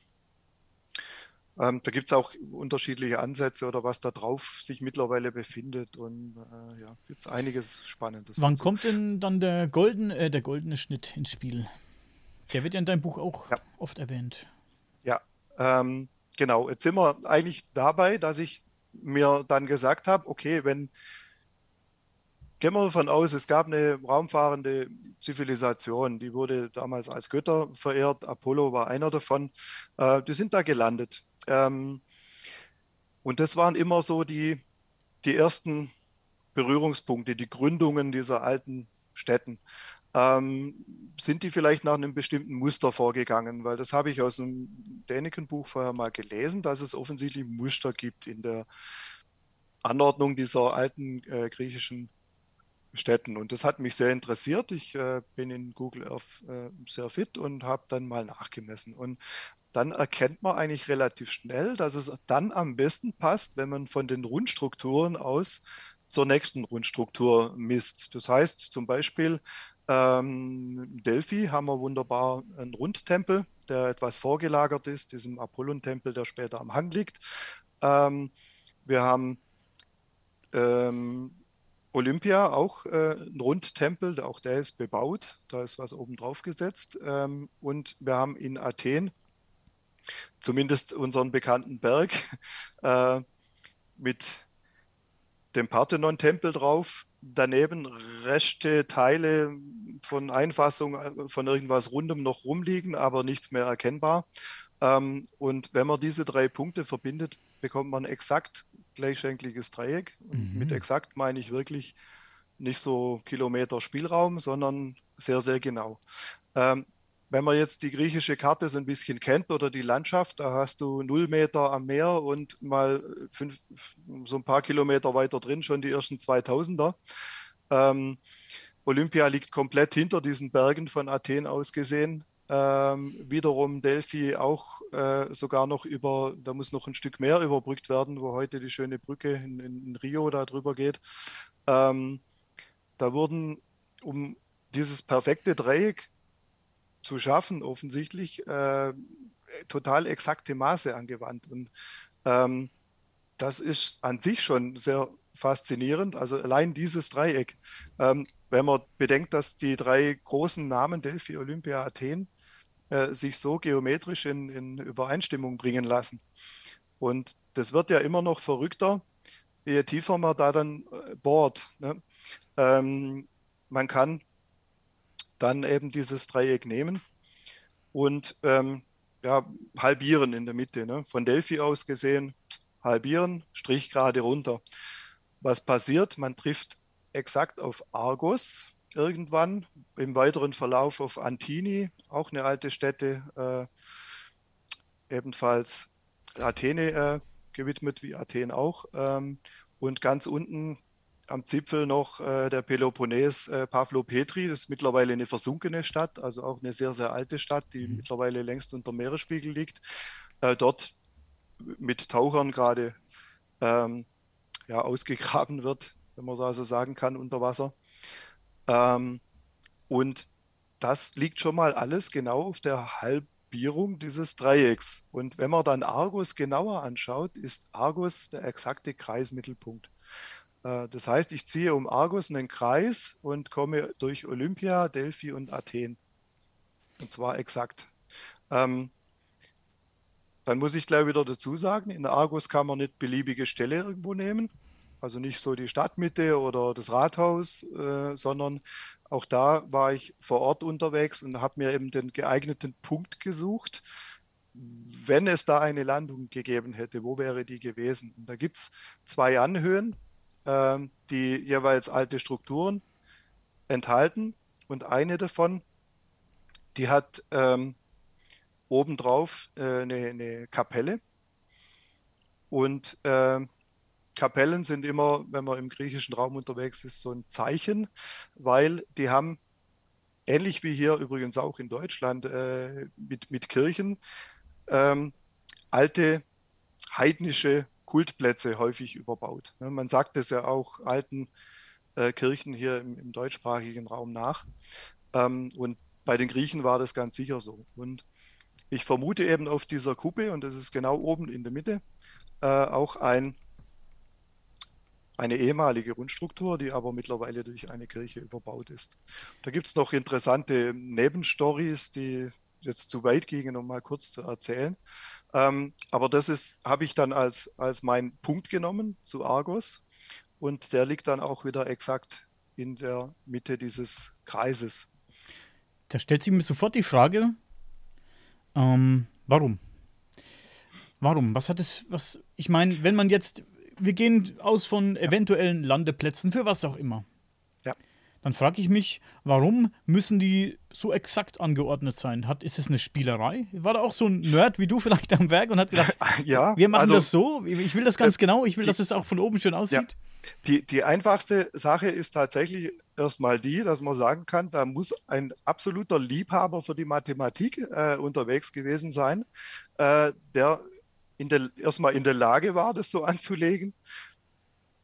Ähm, da gibt es auch unterschiedliche Ansätze oder was da drauf sich mittlerweile befindet und äh, ja, gibt es einiges Spannendes. Wann kommt denn dann der, golden, äh, der goldene Schnitt ins Spiel? Der wird ja in deinem Buch auch ja. oft erwähnt. Ja, ähm, genau. Jetzt sind wir eigentlich dabei, dass ich mir dann gesagt habe, okay, wenn gehen wir davon aus, es gab eine raumfahrende Zivilisation, die wurde damals als Götter verehrt. Apollo war einer davon. Äh, die sind da gelandet. Ähm, und das waren immer so die, die ersten Berührungspunkte, die Gründungen dieser alten Städten. Ähm, sind die vielleicht nach einem bestimmten Muster vorgegangen? Weil das habe ich aus einem Däniken-Buch vorher mal gelesen, dass es offensichtlich Muster gibt in der Anordnung dieser alten äh, griechischen Städten. Und das hat mich sehr interessiert. Ich äh, bin in Google Earth äh, sehr fit und habe dann mal nachgemessen. Und dann erkennt man eigentlich relativ schnell, dass es dann am besten passt, wenn man von den Rundstrukturen aus zur nächsten Rundstruktur misst. Das heißt zum Beispiel, ähm, Delphi haben wir wunderbar einen Rundtempel, der etwas vorgelagert ist, diesem Apollon-Tempel, der später am Hang liegt. Ähm, wir haben ähm, Olympia auch äh, ein Rundtempel, auch der ist bebaut, da ist was oben drauf gesetzt. Ähm, und wir haben in Athen zumindest unseren bekannten Berg äh, mit dem Parthenon-Tempel drauf. Daneben Reste, Teile von Einfassung äh, von irgendwas Rundem noch rumliegen, aber nichts mehr erkennbar. Ähm, und wenn man diese drei Punkte verbindet, bekommt man exakt gleichschenkliges Dreieck. Und mhm. mit exakt meine ich wirklich nicht so Kilometer Spielraum, sondern sehr, sehr genau. Ähm, wenn man jetzt die griechische Karte so ein bisschen kennt oder die Landschaft, da hast du null Meter am Meer und mal fünf, so ein paar Kilometer weiter drin schon die ersten 2000er. Ähm, Olympia liegt komplett hinter diesen Bergen von Athen aus gesehen. Ähm, wiederum Delphi auch äh, sogar noch über, da muss noch ein Stück mehr überbrückt werden, wo heute die schöne Brücke in, in Rio da drüber geht. Ähm, da wurden, um dieses perfekte Dreieck zu schaffen, offensichtlich äh, total exakte Maße angewandt. Und ähm, das ist an sich schon sehr faszinierend. Also allein dieses Dreieck, ähm, wenn man bedenkt, dass die drei großen Namen Delphi, Olympia, Athen äh, sich so geometrisch in, in, Übereinstimmung bringen lassen. Und das wird ja immer noch verrückter, je tiefer man da dann äh, bohrt. Ne? Ähm, man kann dann eben dieses Dreieck nehmen und ähm, ja, halbieren in der Mitte. Ne? Von Delphi aus gesehen, halbieren, Strich gerade runter. Was passiert? Man trifft exakt auf Argos, irgendwann im weiteren Verlauf auf Antini, auch eine alte Stätte, äh, ebenfalls Athene äh, gewidmet, wie Athen auch. Ähm, und ganz unten am Zipfel noch äh, der Peloponnes äh, Pavlo Petri, das ist mittlerweile eine versunkene Stadt, also auch eine sehr, sehr alte Stadt, die mhm. mittlerweile längst unter Meeresspiegel liegt. Äh, dort mit Tauchern gerade ähm, ja, ausgegraben wird, wenn man so also sagen kann, unter Wasser. Ähm, und das liegt schon mal alles genau auf der Halbierung dieses Dreiecks. Und wenn man dann Argus genauer anschaut, ist Argus der exakte Kreismittelpunkt. Äh, das heißt, ich ziehe um Argus einen Kreis und komme durch Olympia, Delphi und Athen. Und zwar exakt. Ähm, dann muss ich gleich wieder dazu sagen, in Argus kann man nicht beliebige Stelle irgendwo nehmen, also nicht so die Stadtmitte oder das Rathaus, äh, sondern auch da war ich vor Ort unterwegs und habe mir eben den geeigneten Punkt gesucht. Wenn es da eine Landung gegeben hätte, wo wäre die gewesen? Und da gibt es zwei Anhöhen, äh, die jeweils alte Strukturen enthalten. Und eine davon, die hat ähm, obendrauf äh, eine, eine Kapelle. Und äh, Kapellen sind immer, wenn man im griechischen Raum unterwegs ist, so ein Zeichen, weil die haben, ähnlich wie hier übrigens auch in Deutschland äh, mit, mit Kirchen, ähm, alte heidnische Kultplätze häufig überbaut. Ne, man sagt es ja auch alten äh, Kirchen hier im, im, deutschsprachigen Raum nach. Ähm, und bei den Griechen war das ganz sicher so. Und ich vermute eben auf dieser Kuppe, und das ist genau oben in der Mitte, äh, auch ein eine ehemalige Rundstruktur, die aber mittlerweile durch eine Kirche überbaut ist. Da gibt es noch interessante Nebenstories, die jetzt zu weit gingen, um mal kurz zu erzählen. Ähm, aber das habe ich dann als, als meinen Punkt genommen zu Argos und der liegt dann auch wieder exakt in der Mitte dieses Kreises. Da stellt sich mir sofort die Frage, ähm, warum? Warum? Was hat es, was, ich meine, wenn man jetzt wir gehen aus von eventuellen Landeplätzen für was auch immer. Ja. Dann frage ich mich, warum müssen die so exakt angeordnet sein? Hat, ist es eine Spielerei? War da auch so ein Nerd wie du vielleicht am Werk und hat gedacht, ja, wir machen also, das so, ich will das ganz äh, genau, ich will, die, dass es auch von oben schön aussieht? Ja. Die, die einfachste Sache ist tatsächlich erstmal die, dass man sagen kann, da muss ein absoluter Liebhaber für die Mathematik äh, unterwegs gewesen sein, äh, der in der, erstmal in der Lage war, das so anzulegen.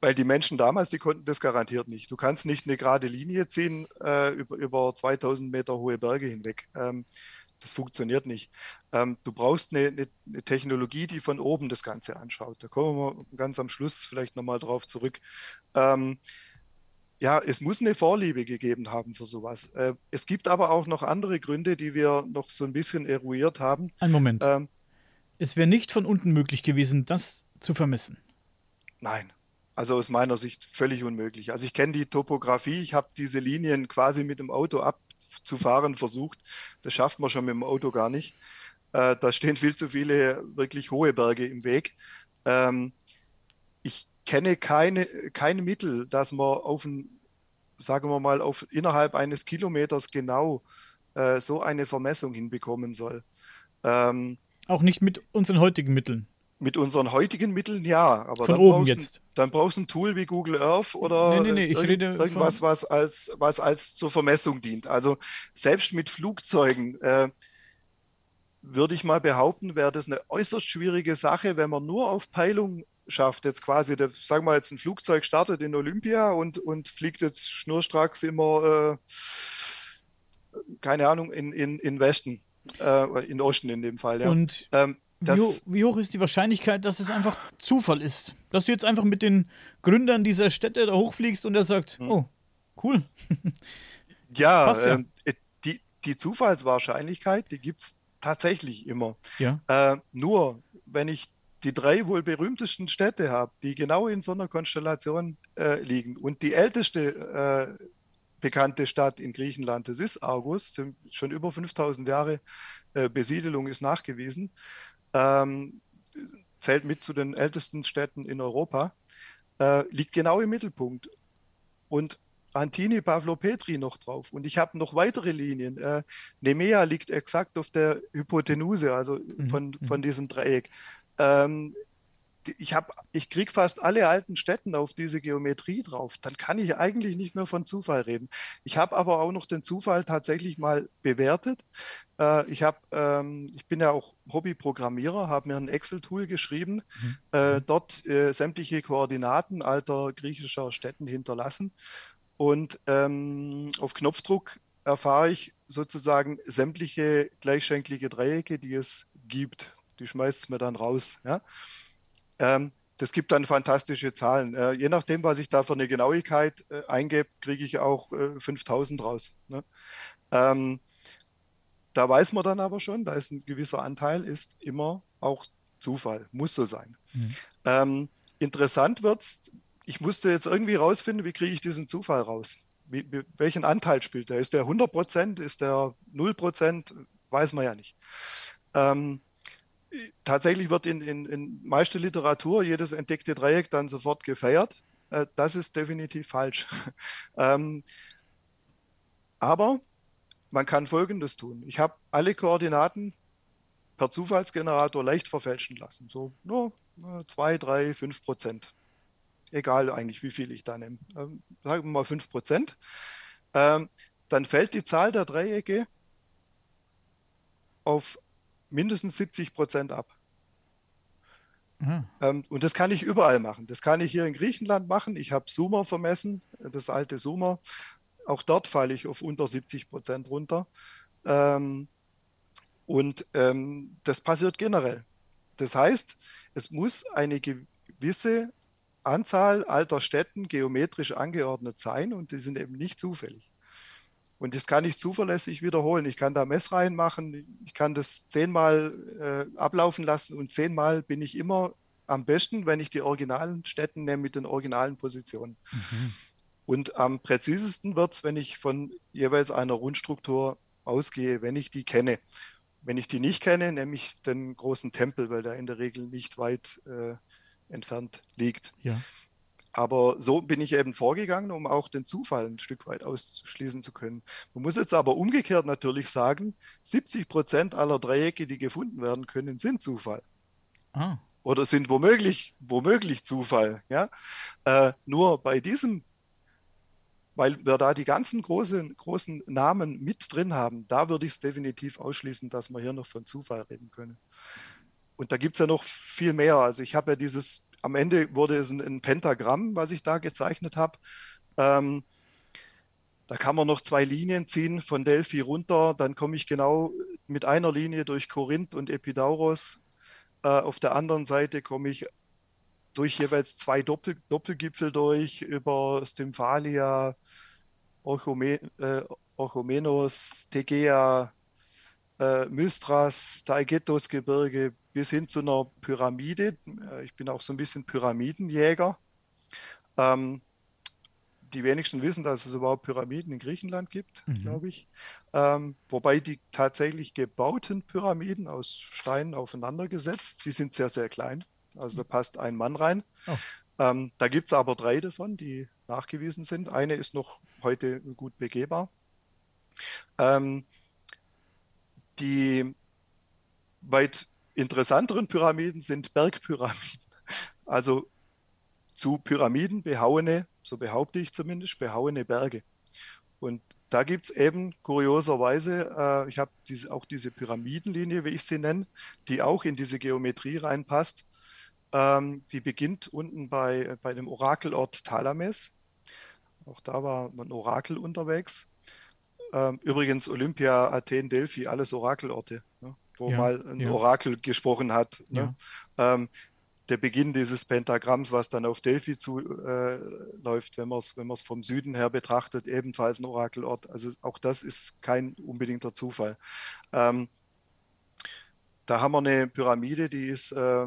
Weil die Menschen damals, die konnten das garantiert nicht. Du kannst nicht eine gerade Linie ziehen äh, über, über 2000 Meter hohe Berge hinweg. Ähm, das funktioniert nicht. Ähm, du brauchst eine, eine, eine, Technologie, die von oben das Ganze anschaut. Da kommen wir ganz am Schluss vielleicht nochmal drauf zurück. Ähm, ja, es muss eine Vorliebe gegeben haben für sowas. Äh, es gibt aber auch noch andere Gründe, die wir noch so ein bisschen eruiert haben. Ein Moment. Ähm, es wäre nicht von unten möglich gewesen, das zu vermessen. Nein. Also aus meiner Sicht völlig unmöglich. Also ich kenne die Topografie, ich habe diese Linien quasi mit dem Auto abzufahren versucht. Das schafft man schon mit dem Auto gar nicht. Äh, da stehen viel zu viele wirklich hohe Berge im Weg. Ähm, ich kenne keine, keine Mittel, dass man auf ein, sagen wir mal, auf innerhalb eines Kilometers genau äh, so eine Vermessung hinbekommen soll. Ähm, Auch nicht mit unseren heutigen Mitteln. Mit unseren heutigen Mitteln ja, aber von dann, oben brauchst jetzt. Dann brauchst du ein Tool wie Google Earth oder nee, nee, nee, ich irgend, rede irgendwas, von... was, als, was als zur Vermessung dient. Also selbst mit Flugzeugen äh, würde ich mal behaupten, wäre das eine äußerst schwierige Sache, wenn man nur auf Peilung schafft. Jetzt quasi, der, sagen wir jetzt ein Flugzeug startet in Olympia und, und fliegt jetzt schnurstracks immer, äh, keine Ahnung, in, in, in Westen, äh, in Osten in dem Fall. Ja. Und ähm, wie, hoch, wie, hoch ist die Wahrscheinlichkeit, dass es einfach Zufall ist? Dass du jetzt einfach mit den Gründern dieser Städte da hochfliegst und er sagt, hm. oh, cool. ja, ja. Äh, die, die Zufallswahrscheinlichkeit, die gibt es tatsächlich immer. Ja. Äh, nur, wenn ich die drei wohl berühmtesten Städte habe, die genau in so einer Konstellation äh, liegen und die älteste äh, bekannte Stadt in Griechenland, das ist Argus, schon über 5000 Jahre äh, Besiedelung ist nachgewiesen ähm, zählt mit zu den ältesten Städten in Europa, äh, liegt genau im Mittelpunkt. Und Antini Pavlopetri noch drauf. Und ich habe noch weitere Linien. Äh, Nemea liegt exakt auf der Hypotenuse, also mhm. von, mhm. von diesem Dreieck. Ähm, ich, ich kriege fast alle alten Städten auf diese Geometrie drauf. Dann kann ich eigentlich nicht mehr von Zufall reden. Ich habe aber auch noch den Zufall tatsächlich mal bewertet. Äh, ich, hab, ähm, ich bin ja auch Hobbyprogrammierer, habe mir ein Excel-Tool geschrieben, mhm. äh, dort äh, sämtliche Koordinaten alter griechischer Städten hinterlassen. Und ähm, auf Knopfdruck erfahre ich sozusagen sämtliche gleichschenklige Dreiecke, die es gibt. Die schmeißt es mir dann raus. Ja? Ähm, das gibt dann fantastische Zahlen. Äh, je nachdem, was ich da für eine Genauigkeit äh, eingebe, kriege ich auch äh, 5000 raus. Ne? Ähm, da weiß man dann aber schon, da ist ein gewisser Anteil, ist immer auch Zufall, muss so sein. Mhm. Ähm, interessant wird es, ich musste jetzt irgendwie rausfinden, wie kriege ich diesen Zufall raus? Wie, wie, welchen Anteil spielt der? Ist der 100 Prozent? Ist der 0 Prozent? Weiß man ja nicht. Ähm, tatsächlich wird in, in, in meiste Literatur jedes entdeckte Dreieck dann sofort gefeiert. Äh, das ist definitiv falsch. ähm, aber man kann Folgendes tun. Ich habe alle Koordinaten per Zufallsgenerator leicht verfälschen lassen. So nur 2, 3, 5 Prozent. Egal eigentlich, wie viel ich da nehme. Ähm, sagen wir mal 5 Prozent. Ähm, dann fällt die Zahl der Dreiecke auf mindestens 70 Prozent ab. Mhm. Ähm, und das kann ich überall machen. Das kann ich hier in Griechenland machen. Ich habe Sumer vermessen, das alte Sumer. Auch dort falle ich auf unter 70 Prozent runter. Ähm, und ähm, das passiert generell. Das heißt, es muss eine gewisse Anzahl alter Städten geometrisch angeordnet sein und die sind eben nicht zufällig. Und das kann ich zuverlässig wiederholen. Ich kann da Messreihen machen, ich kann das zehnmal äh, ablaufen lassen und zehnmal bin ich immer am besten, wenn ich die originalen Städten nehme mit den originalen Positionen. Mhm. Und am präzisesten wird es, wenn ich von jeweils einer Rundstruktur ausgehe, wenn ich die kenne. Wenn ich die nicht kenne, nehme ich den großen Tempel, weil der in der Regel nicht weit äh, entfernt liegt. Ja. Aber so bin ich eben vorgegangen, um auch den Zufall ein Stück weit ausschließen zu können. Man muss jetzt aber umgekehrt natürlich sagen, 70 Prozent aller Dreiecke, die gefunden werden können, sind Zufall. Ah. Oder sind womöglich, womöglich Zufall. Ja? Äh, nur bei diesem, weil wir da die ganzen großen, großen Namen mit drin haben, da würde ich es definitiv ausschließen, dass wir hier noch von Zufall reden können. Und da gibt es ja noch viel mehr. Also ich habe ja dieses am Ende wurde es ein, ein Pentagramm, was ich da gezeichnet habe. Ähm, da kann man noch zwei Linien ziehen von Delphi runter. Dann komme ich genau mit einer Linie durch Korinth und Epidauros. Äh, auf der anderen Seite komme ich durch jeweils zwei Doppel, Doppelgipfel durch, über Stymphalia, Orchome, äh, Orchomenos, Tegea, äh, Mystras, Taigetos-Gebirge bis hin zu einer Pyramide. Äh, ich bin auch so ein bisschen Pyramidenjäger. Ähm, die wenigsten wissen, dass es überhaupt Pyramiden in Griechenland gibt, mhm. glaube ich. Ähm, wobei die tatsächlich gebauten Pyramiden aus Steinen aufeinander gesetzt, die sind sehr, sehr klein. Also da passt ein Mann rein. Oh. Ähm, da gibt es aber drei davon, die nachgewiesen sind. Eine ist noch heute gut begehbar. Ähm, die weit interessanteren Pyramiden sind Bergpyramiden. Also zu Pyramiden behauene, so behaupte ich zumindest, behauene Berge. Und da gibt es eben kurioserweise, äh, ich habe diese, auch diese Pyramidenlinie, wie ich sie nenne, die auch in diese Geometrie reinpasst. Ähm, die beginnt unten bei, bei dem Orakelort Thalames. Auch da war ein Orakel unterwegs. Ähm, übrigens Olympia, Athen, Delphi, alles Orakelorte, ne, wo ja, mal ein ja. Orakel gesprochen hat. Ne? Ja. Ähm, der Beginn dieses Pentagramms, was dann auf Delphi zuläuft, äh, wenn man es wenn vom Süden her betrachtet, ebenfalls ein Orakelort. Also auch das ist kein unbedingter Zufall. Ähm, da haben wir eine Pyramide, die ist äh,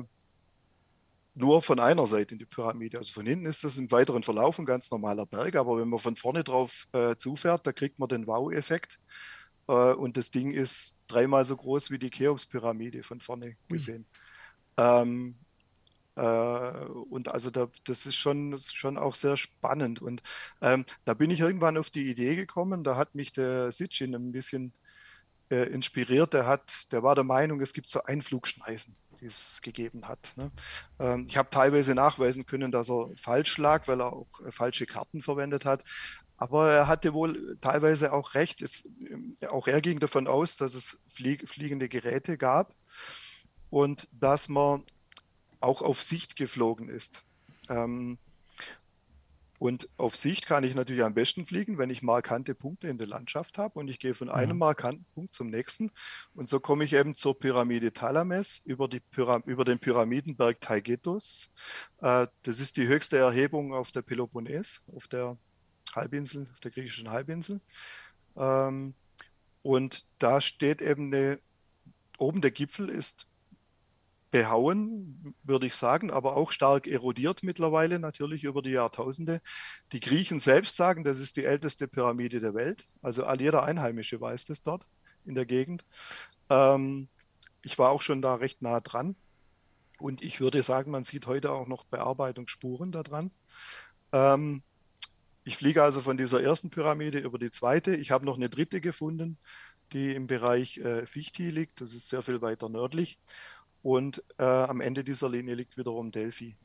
nur von einer Seite in die Pyramide. Also von hinten ist das im weiteren Verlauf ein ganz normaler Berg, aber wenn man von vorne drauf äh, zufährt, da kriegt man den Wow-Effekt. Äh, und das Ding ist dreimal so groß wie die Cheops-Pyramide von vorne gesehen. Ähm, äh, und also da, das ist schon, schon auch sehr spannend. Und ähm, da bin ich irgendwann auf die Idee gekommen, da hat mich der Sitchin ein bisschen äh, inspiriert. Der, hat, der war der Meinung, es gibt so Einflugschneisen die es gegeben hat. Ne? Ähm, ich habe teilweise nachweisen können, dass er falsch lag, weil er auch äh, falsche Karten verwendet hat. Aber er hatte wohl teilweise auch recht. Es, auch er ging davon aus, dass es flieg, fliegende Geräte gab und dass man auch auf Sicht geflogen ist. Ähm, und auf Sicht kann ich natürlich am besten fliegen, wenn ich markante Punkte in der Landschaft habe und ich gehe von einem ja. markanten Punkt zum nächsten. Und so komme ich eben zur Pyramide Thalames über, Pyram über den Pyramidenberg Taigetos. Äh, das ist die höchste Erhebung auf der Peloponnes, auf der Halbinsel, auf der griechischen Halbinsel. Ähm, und da steht eben eine, oben der Gipfel ist behauen, würde ich sagen, aber auch stark erodiert mittlerweile natürlich über die Jahrtausende. Die Griechen selbst sagen, das ist die älteste Pyramide der Welt. Also all jeder Einheimische weiß das dort in der Gegend. Ähm, ich war auch schon da recht nah dran. Und ich würde sagen, man sieht heute auch noch Bearbeitungsspuren daran. Ähm, ich fliege also von dieser ersten Pyramide über die zweite. Ich habe noch eine dritte gefunden, die im Bereich äh, Fichti liegt. Das ist sehr viel weiter nördlich. Und äh, am Ende dieser Linie liegt wiederum Delphi.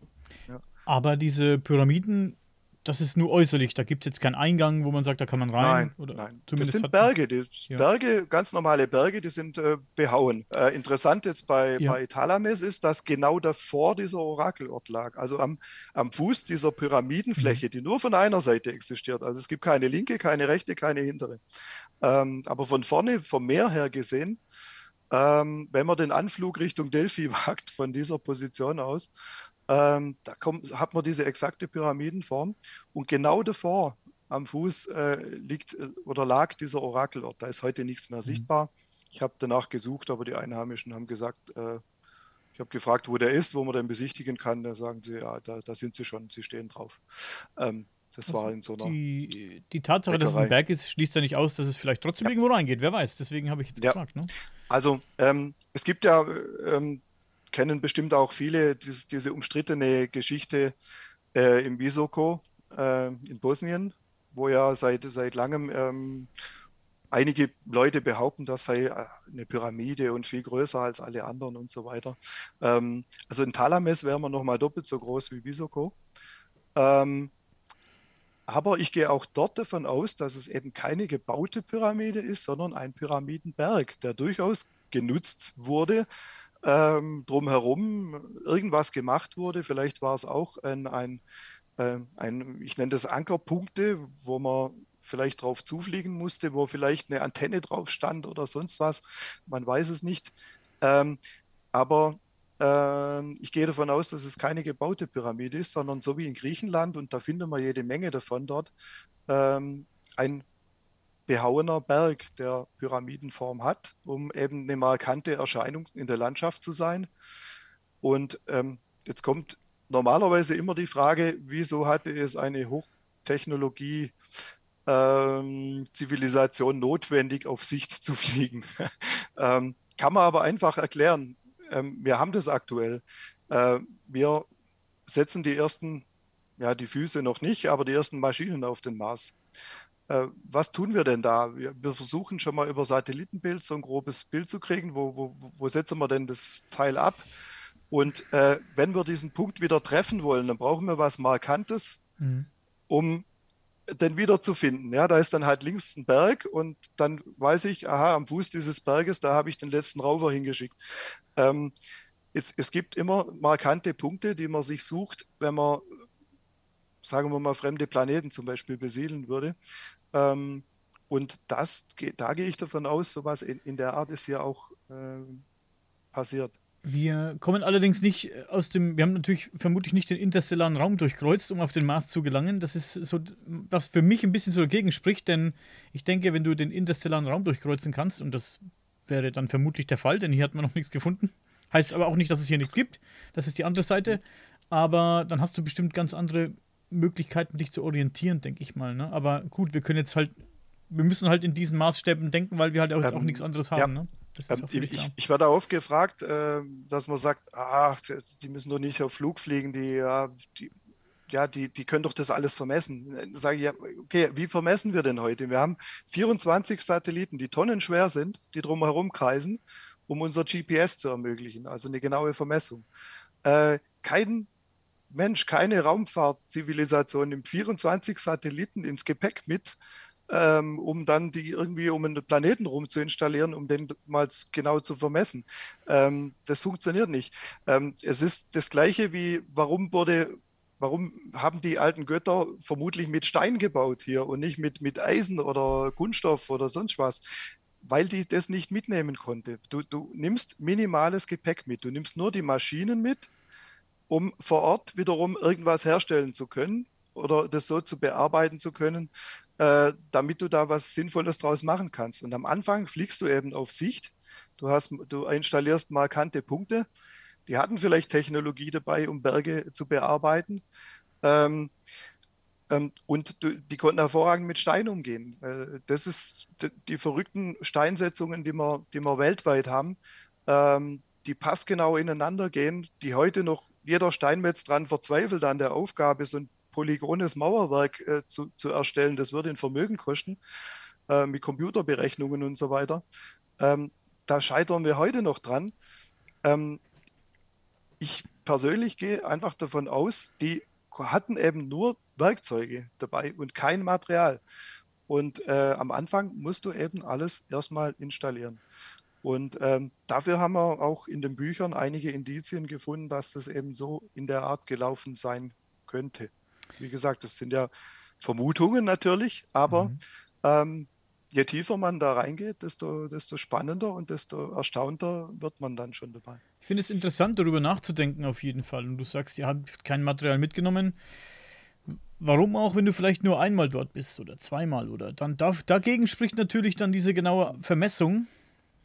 Ja. Aber diese Pyramiden, das ist nur äußerlich. Da gibt es jetzt keinen Eingang, wo man sagt, da kann man rein. Nein, oder nein. das sind Berge. Die ja. Berge, ganz normale Berge, die sind äh, behauen. Äh, interessant jetzt bei, ja. bei Talames ist, dass genau davor dieser Orakelort lag. Also am, am Fuß dieser Pyramidenfläche, mhm. die nur von einer Seite existiert. Also es gibt keine linke, keine rechte, keine hintere. Ähm, aber von vorne, vom Meer her gesehen, ähm, wenn man den Anflug Richtung Delphi wagt, von dieser Position aus, ähm, da kommt, hat man diese exakte Pyramidenform und genau davor am Fuß äh, liegt äh, oder lag dieser Orakelort. Da ist heute nichts mehr mhm. sichtbar. Ich habe danach gesucht, aber die Einheimischen haben gesagt, äh, ich habe gefragt, wo der ist, wo man den besichtigen kann. Da sagen sie, ja, da, da sind sie schon, sie stehen drauf. Ähm, das also war in so einer. Die, die Tatsache, Bäckerei. dass es ein Berg ist, schließt ja nicht aus, dass es vielleicht trotzdem ja. irgendwo reingeht. Wer weiß, deswegen habe ich jetzt ja. gefragt. Ne? Also, ähm, es gibt ja, ähm, kennen bestimmt auch viele dies, diese umstrittene Geschichte äh, im Visoko äh, in Bosnien, wo ja seit, seit langem ähm, einige Leute behaupten, das sei äh, eine Pyramide und viel größer als alle anderen und so weiter. Ähm, also in Talames wären wir nochmal doppelt so groß wie Visoko. Ähm, aber ich gehe auch dort davon aus, dass es eben keine gebaute Pyramide ist, sondern ein Pyramidenberg, der durchaus genutzt wurde, ähm, drumherum irgendwas gemacht wurde. Vielleicht war es auch ein, ein, äh, ein, ich nenne das Ankerpunkte, wo man vielleicht drauf zufliegen musste, wo vielleicht eine Antenne drauf stand oder sonst was. Man weiß es nicht. Ähm, aber Ähm, ich gehe davon aus, dass es keine gebaute Pyramide ist, sondern so wie in Griechenland, und da finden wir jede Menge davon dort, ähm, ein behauener Berg, der Pyramidenform hat, um eben eine markante Erscheinung in der Landschaft zu sein. Und ähm, jetzt kommt normalerweise immer die Frage, wieso hatte es eine Hochtechnologie ähm, Zivilisation notwendig, auf Sicht zu fliegen? ähm, kann man aber einfach erklären. Ähm, wir haben das aktuell. Äh, wir setzen die ersten, ja, die Füße noch nicht, aber die ersten Maschinen auf den Mars. Äh, was tun wir denn da? Wir, wir, versuchen schon mal über Satellitenbild so ein grobes Bild zu kriegen. Wo, wo, wo setzen wir denn das Teil ab? Und äh, wenn wir diesen Punkt wieder treffen wollen, dann brauchen wir was Markantes, mhm. um den wiederzufinden. Ja, da ist dann halt links ein Berg und dann weiß ich, aha, am Fuß dieses Berges, da habe ich den letzten Raufer hingeschickt. Ähm, es, es gibt immer markante Punkte, die man sich sucht, wenn man, sagen wir mal, fremde Planeten zum Beispiel besiedeln würde. Ähm, und das, da gehe ich davon aus, sowas in, in der Art ist hier auch äh, passiert. Wir kommen allerdings nicht äh, aus dem, wir haben natürlich vermutlich nicht den interstellaren Raum durchkreuzt, um auf den Mars zu gelangen. Das ist so, was für mich ein bisschen so dagegen spricht, denn ich denke, wenn du den interstellaren Raum durchkreuzen kannst, und das wäre dann vermutlich der Fall, denn hier hat man noch nichts gefunden. Heißt aber auch nicht, dass es hier nichts gibt. Das ist die andere Seite. Aber dann hast du bestimmt ganz andere Möglichkeiten, dich zu orientieren, denke ich mal. Ne? Aber gut, wir können jetzt halt wir müssen halt in diesen Maßstäben denken, weil wir halt auch jetzt ähm, auch nichts anderes haben. Ja. Ne? Ähm, ich, ich werde oft gefragt, äh, dass man sagt, ach, die müssen doch nicht auf Flug fliegen, die, ja, die, ja, die, die können doch das alles vermessen. Sage ich, ja, okay, wie vermessen wir denn heute? Wir haben 24 Satelliten, die tonnenschwer sind, die drumherum kreisen, um unser GPS zu ermöglichen, also eine genaue Vermessung. Äh, kein Mensch, keine Raumfahrtzivilisation nimmt 24 Satelliten ins Gepäck mit, ähm, um dann die irgendwie um einen Planeten rum zu installieren, um den mal genau zu vermessen. Ähm, das funktioniert nicht. Ähm, es ist das Gleiche wie, warum wurde Warum haben die alten Götter vermutlich mit Stein gebaut hier und nicht mit, mit Eisen oder Kunststoff oder sonst was? Weil die das nicht mitnehmen konnte. Du, du nimmst minimales Gepäck mit. Du nimmst nur die Maschinen mit, um vor Ort wiederum irgendwas herstellen zu können oder das so zu bearbeiten zu können, äh, damit du da was Sinnvolles draus machen kannst. Und am Anfang fliegst du eben auf Sicht. Du, hast, du installierst markante Punkte. Die hatten vielleicht Technologie dabei, um Berge zu bearbeiten. Ähm, ähm, und die konnten hervorragend mit Stein umgehen. Äh, das ist die, die, verrückten Steinsetzungen, die wir, die wir weltweit haben, ähm, die passgenau ineinander gehen, die heute noch jeder Steinmetz dran verzweifelt an der Aufgabe, so ein polygones Mauerwerk äh, zu, zu erstellen. Das würde ein Vermögen kosten äh, mit Computerberechnungen und so weiter. Ähm, da scheitern wir heute noch dran. Ähm, ich persönlich gehe einfach davon aus, die hatten eben nur Werkzeuge dabei und kein Material. Und äh, am Anfang musst du eben alles erstmal installieren. Und ähm, dafür haben wir auch in den Büchern einige Indizien gefunden, dass das eben so in der Art gelaufen sein könnte. Wie gesagt, das sind ja Vermutungen natürlich, aber mhm. ähm, je tiefer man da reingeht, desto, desto spannender und desto erstaunter wird man dann schon dabei. Ich finde es interessant, darüber nachzudenken auf jeden Fall. Und du sagst, ihr habt kein Material mitgenommen. Warum auch, wenn du vielleicht nur einmal dort bist oder zweimal oder dann darf, dagegen spricht natürlich dann diese genaue Vermessung.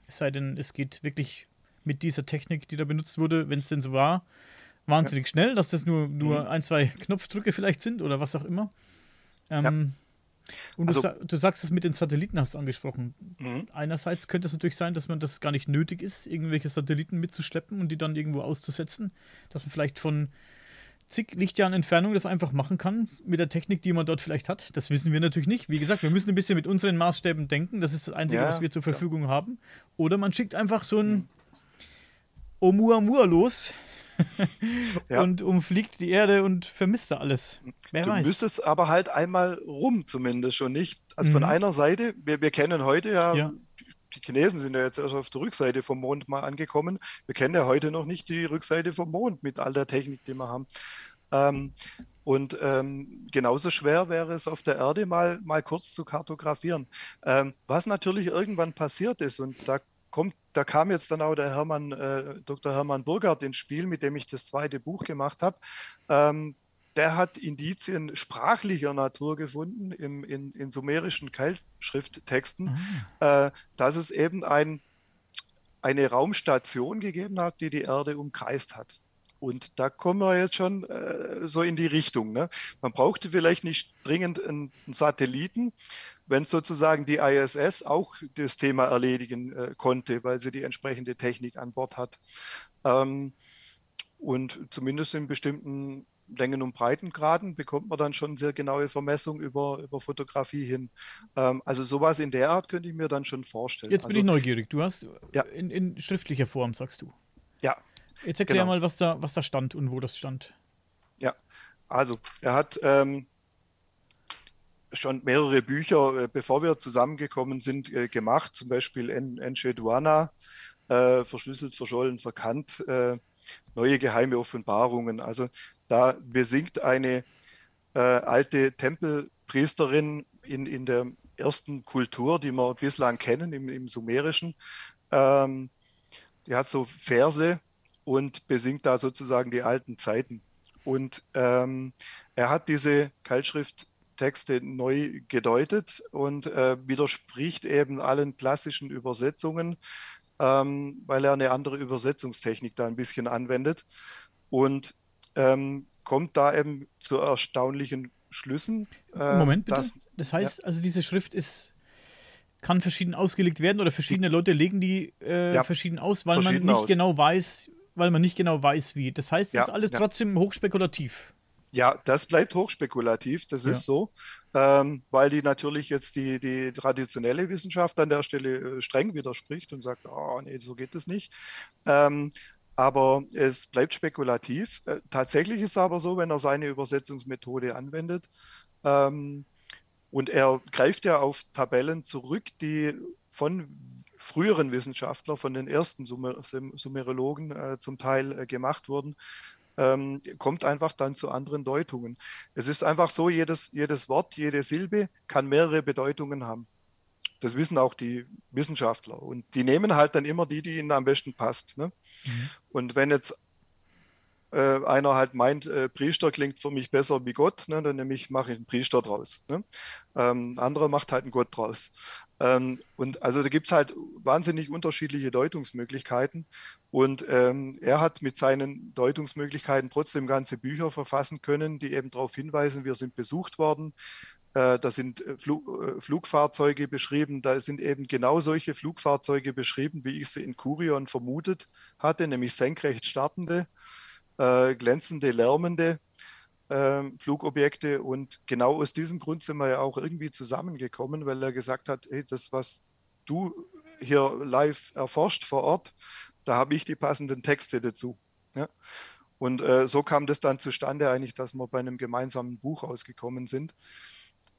Es sei denn, es geht wirklich mit dieser Technik, die da benutzt wurde, wenn es denn so war, wahnsinnig ja. schnell, dass das nur, nur mhm. ein, zwei Knopfdrücke vielleicht sind oder was auch immer. Ähm, ja. Und also, du, du, sagst es mit den Satelliten, hast du angesprochen. Mhm. Einerseits könnte es natürlich sein, dass man das gar nicht nötig ist, irgendwelche Satelliten mitzuschleppen und die dann irgendwo auszusetzen. Dass man vielleicht von zig Lichtjahren Entfernung das einfach machen kann mit der Technik, die man dort vielleicht hat. Das wissen wir natürlich nicht. Wie gesagt, wir müssen ein bisschen mit unseren Maßstäben denken. Das ist das Einzige, ja, was wir zur Verfügung ja. haben. Oder man schickt einfach so ein mhm. Oumuamua los, ja. und umfliegt die Erde und vermisst da alles. Wer du weiß. müsstest aber halt einmal rum zumindest schon nicht. Also mhm. von einer Seite, wir, wir kennen heute ja, die Chinesen sind ja jetzt erst auf der Rückseite vom Mond mal angekommen. Wir kennen ja heute noch nicht die Rückseite vom Mond mit all der Technik, die wir haben. Ähm, und ähm, genauso schwer wäre es auf der Erde mal, mal kurz zu kartografieren. Ähm, was natürlich irgendwann passiert ist, und da kommt, da kam jetzt dann auch der Hermann, äh, Dr. Hermann Burghardt ins Spiel, mit dem ich das zweite Buch gemacht habe. Der hat Indizien sprachlicher Natur gefunden im, in, in sumerischen Keilschrifttexten, mhm. äh, dass es eben ein, eine Raumstation gegeben hat, die die Erde umkreist hat. Und da kommen wir jetzt schon äh, so in die Richtung. Ne? Man brauchte vielleicht nicht dringend einen, einen Satelliten, wenn sozusagen die ISS auch das Thema erledigen äh, konnte, weil sie die entsprechende Technik an Bord hat. Ähm, und zumindest in bestimmten Längen- und Breitengraden bekommt man dann schon sehr genaue Vermessung über, über Fotografie hin. Ähm, also sowas in der Art könnte ich mir dann schon vorstellen. Jetzt bin also, ich neugierig. Du hast ja. in, in, schriftlicher Form, sagst du. Ja. Jetzt erklär genau. mal, was da, was da stand und wo das stand. Ja, also er hat ähm, schon mehrere Bücher, äh, bevor wir zusammengekommen sind, äh, gemacht, zum Beispiel Enche Duana, äh, Verschlüsselt, Verschollen, Verkannt, äh, Neue geheime Offenbarungen. Also da besingt eine äh, alte Tempelpriesterin in, in der ersten Kultur, die wir bislang kennen, im, im Sumerischen. Ähm, die hat so Verse und besingt da sozusagen die alten Zeiten. Und ähm, er hat diese Keilschrifttexte neu gedeutet und äh, widerspricht eben allen klassischen Übersetzungen, ähm, weil er eine andere Übersetzungstechnik da ein bisschen anwendet. Und ähm, kommt da eben zu erstaunlichen Schlüssen. Äh, Moment, bitte. Dass, das heißt, ja. also diese Schrift ist kann verschieden ausgelegt werden oder verschiedene Leute legen die äh, ja, verschieden aus, weil man nicht aus. genau weiß, weil man nicht genau weiß, wie. Das heißt, es ja, ist alles trotzdem hochspekulativ. Ja, das bleibt hochspekulativ, das ist so, ähm, weil die natürlich jetzt die, die traditionelle Wissenschaft an der Stelle äh, streng widerspricht und sagt, oh nee, so geht es nicht. Ähm, aber es bleibt spekulativ. Äh, tatsächlich ist es aber so, wenn er seine Übersetzungsmethode anwendet, ähm, und er greift ja auf Tabellen zurück, die von früheren Wissenschaftlern, von den ersten Sumer Sumerologen äh, zum Teil äh, gemacht wurden, ähm, kommt einfach dann zu anderen Deutungen. Es ist einfach so, jedes, jedes Wort, jede Silbe kann mehrere Bedeutungen haben. Das wissen auch die Wissenschaftler. Und die nehmen halt dann immer die, die ihnen am besten passt. Ne? Mhm. Und wenn jetzt äh, einer halt meint, äh, Priester klingt für mich besser wie Gott, ne, dann nämlich mache ich einen Priester draus. Ne? Ähm, anderer macht halt einen Gott draus. Ähm, und also da gibt es halt wahnsinnig unterschiedliche Deutungsmöglichkeiten. Und ähm, er hat mit seinen Deutungsmöglichkeiten trotzdem ganze Bücher verfassen können, die eben darauf hinweisen, wir sind besucht worden, da sind äh, Flug, äh, Flugfahrzeuge beschrieben. Da sind eben genau solche Flugfahrzeuge beschrieben, wie ich sie in Kurion vermutet hatte, nämlich senkrecht startende, glänzende, lärmende ähm, Flugobjekte. Und genau aus diesem Grund sind wir ja auch irgendwie zusammengekommen, weil er gesagt hat, hey, das, was du hier live erforscht vor Ort, da habe ich die passenden Texte dazu. Ja? Und äh, so kam das dann zustande eigentlich, dass wir bei einem gemeinsamen Buch ausgekommen sind.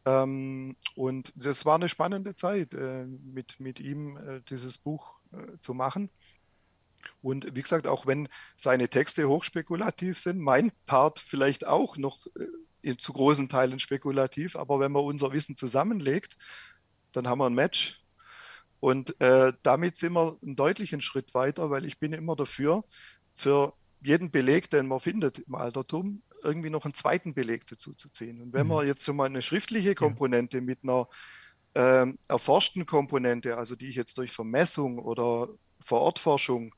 Ähm, und das war eine spannende Zeit, äh, mit, mit ihm äh, dieses Buch äh, zu machen. Und wie gesagt, auch wenn seine Texte hochspekulativ sind, mein Part vielleicht auch noch äh, zu großen Teilen spekulativ, aber wenn man unser Wissen zusammenlegt, dann haben wir ein Match. Und äh, damit sind wir einen deutlichen Schritt weiter, weil ich bin immer dafür, für jeden Beleg, den man findet im Altertum, irgendwie noch einen zweiten Beleg dazu zu ziehen. Und wenn mhm. man jetzt so mal eine schriftliche Komponente ja. mit einer äh, erforschten Komponente, also die ich jetzt durch Vermessung oder Vorortforschung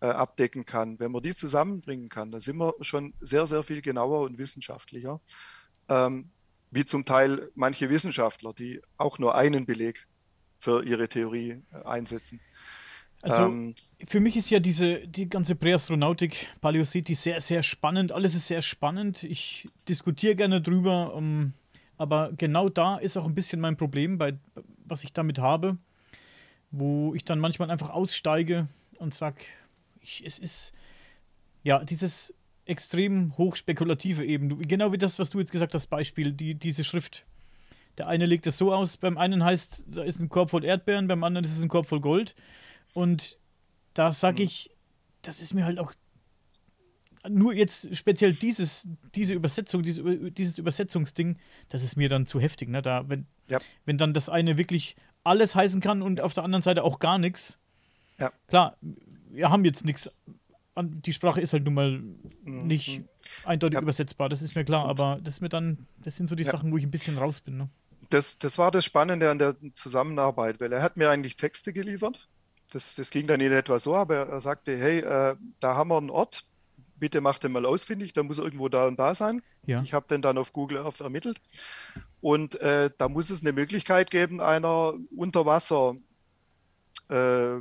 äh, abdecken kann, wenn man die zusammenbringen kann, dann sind wir schon sehr, sehr viel genauer und wissenschaftlicher, ähm, wie zum Teil manche Wissenschaftler, die auch nur einen Beleg für ihre Theorie äh, einsetzen. Also ähm, für mich ist ja diese die ganze Präastronautik, Paläoseti sehr, sehr spannend. Alles ist sehr spannend. Ich diskutiere gerne drüber, um, ähm, aber genau da ist auch ein bisschen mein Problem, bei, was ich damit habe, wo ich dann manchmal einfach aussteige und sage, es ist ja dieses extrem hochspekulative eben. Genau wie das, was du jetzt gesagt hast, Beispiel, die, diese Schrift. Der eine legt es so aus, beim einen heißt, da ist ein Korb voll Erdbeeren, beim anderen ist es ein Korb voll Gold. Und da sage mhm. ich, das ist mir halt auch nur jetzt speziell dieses, diese Übersetzung, diese, dieses Übersetzungsding, das ist mir dann zu heftig. Ne? Da, wenn, ja. wenn dann das eine wirklich alles heißen kann und auf der anderen Seite auch gar nichts, ja. klar, wir haben jetzt nichts die Sprache ist halt nun mal mhm. nicht eindeutig ja. übersetzbar, das ist mir klar, und aber das, mir dann, das sind so die. Sachen, wo ich ein bisschen raus bin. Ne? Das, das war das Spannende an der Zusammenarbeit, weil er hat mir eigentlich Texte geliefert. Das, das ging dann in etwa so, aber er sagte, hey, äh, da haben wir einen Ort, bitte mach den mal ausfindig, der muss irgendwo da und da sein. Ja. Ich habe den dann auf Google Earth ermittelt. Und äh, da muss es eine Möglichkeit geben einer Unterwasser- äh,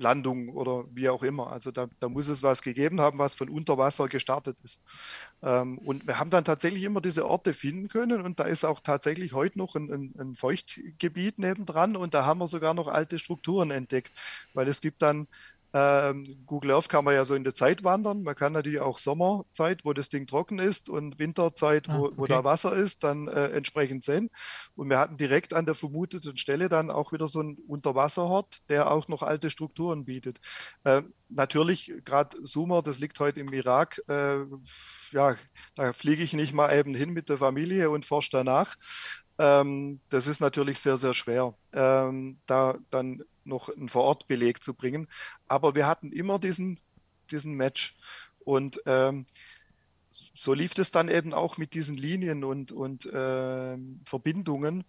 Landung oder wie auch immer. Also da, da, muss es was gegeben haben, was von unter Wasser gestartet ist. Ähm, und wir haben dann tatsächlich immer diese Orte finden können und da ist auch tatsächlich heute noch ein, ein, ein Feuchtgebiet nebendran und da haben wir sogar noch alte Strukturen entdeckt, weil es gibt dann ähm, Google Earth kann man ja so in der Zeit wandern. Man kann natürlich auch Sommerzeit, wo das Ding trocken ist und Winterzeit, wo, ah, okay. wo da Wasser ist, dann äh, entsprechend sehen. Und wir hatten direkt an der vermuteten Stelle dann auch wieder so einen Unterwasserhort, der auch noch alte Strukturen bietet. Äh, natürlich, gerade Sumer, das liegt heute im Irak. Äh, ja, da fliege ich nicht mal eben hin mit der Familie und forsche danach. Ähm, das ist natürlich sehr, sehr schwer, ähm, da dann noch einen Vorortbeleg zu bringen. Aber wir hatten immer diesen, diesen Match. Und ähm, so lief es dann eben auch mit diesen Linien und, und äh, Verbindungen.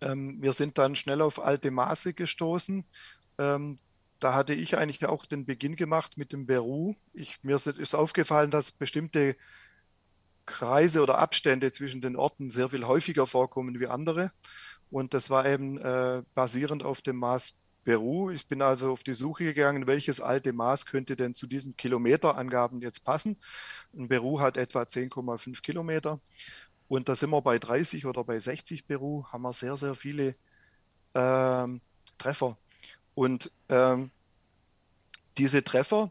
Ähm, wir sind dann schnell auf alte Maße gestoßen. Ähm, da hatte ich eigentlich auch den Beginn gemacht mit dem Beru. Ich, mir ist aufgefallen, dass bestimmte Kreise oder Abstände zwischen den Orten sehr viel häufiger vorkommen wie andere. Und das war eben äh, basierend auf dem Maß Peru. Ich bin also auf die Suche gegangen, welches alte Maß könnte denn zu diesen Kilometerangaben jetzt passen. Und Peru hat etwa 10,5 Kilometer. Und da sind wir bei 30 oder bei 60 Peru, haben wir sehr, sehr viele ähm, Treffer. Und ähm, diese Treffer,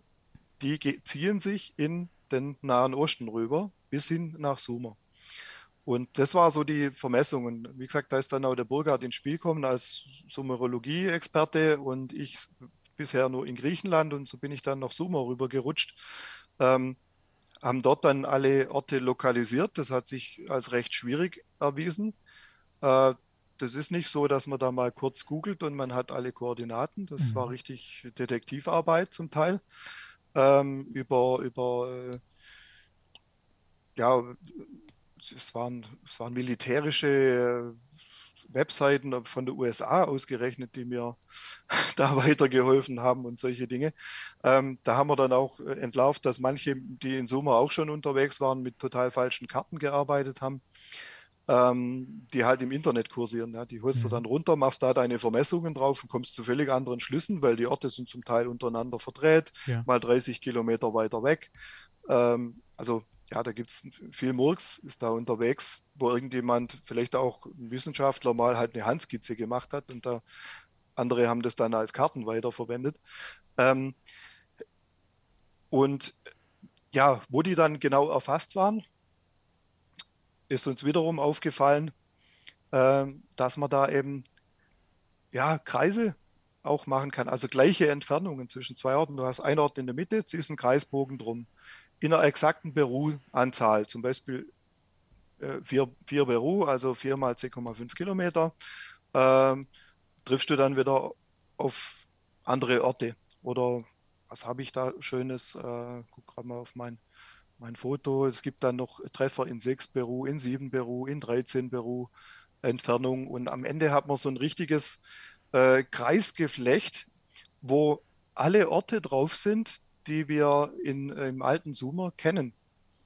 die ziehen sich in den Nahen Osten rüber bis hin nach Sumer. Und das war so die Vermessung. Und wie gesagt, da ist dann auch der Burkhard ins Spiel gekommen als Sumerologie-Experte und ich bisher nur in Griechenland und so bin ich dann nach Sumer rübergerutscht. Ähm, haben dort dann alle Orte lokalisiert. Das hat sich als recht schwierig erwiesen. Äh, das ist nicht so, dass man da mal kurz googelt und man hat alle Koordinaten. Das mhm. war richtig Detektivarbeit zum Teil. Ähm, über über äh, ja, es waren, es waren militärische äh, Webseiten von der USA ausgerechnet, die mir da weitergeholfen haben und solche Dinge. Ähm, da haben wir dann auch äh, entlarvt, dass manche, die in Sumer auch schon unterwegs waren, mit total falschen Karten gearbeitet haben, ähm, die halt im Internet kursieren. Ja. Die holst mhm. du dann runter, machst da deine Vermessungen drauf und kommst zu völlig anderen Schlüssen, weil die Orte sind zum Teil untereinander verdreht, ja. mal 30 Kilometer weiter weg. Ähm, also ja, da gibt es viel Murks, ist da unterwegs, wo irgendjemand, vielleicht auch ein Wissenschaftler, mal halt eine Handskizze gemacht hat und da andere haben das dann als Karten weiterverwendet. Ähm, und ja, wo die dann genau erfasst waren, ist uns wiederum aufgefallen, äh, dass man da eben ja, Kreise auch machen kann, also gleiche Entfernungen zwischen zwei Orten. Du hast einen Ort in der Mitte, ziehst einen Kreisbogen drum in einer exakten Beru-Anzahl, zum Beispiel äh, vier, vier Beru, also 4 mal 10,5 Kilometer, ähm, triffst du dann wieder auf andere Orte. Oder was habe ich da Schönes? Äh, guck gerade mal auf mein, mein Foto. Es gibt dann noch Treffer in 6 Beru, in 7 Beru, in 13 Beru Entfernung. Und am Ende hat man so ein richtiges äh, Kreisgeflecht, wo alle Orte drauf sind, die wir in, im alten Sumer kennen.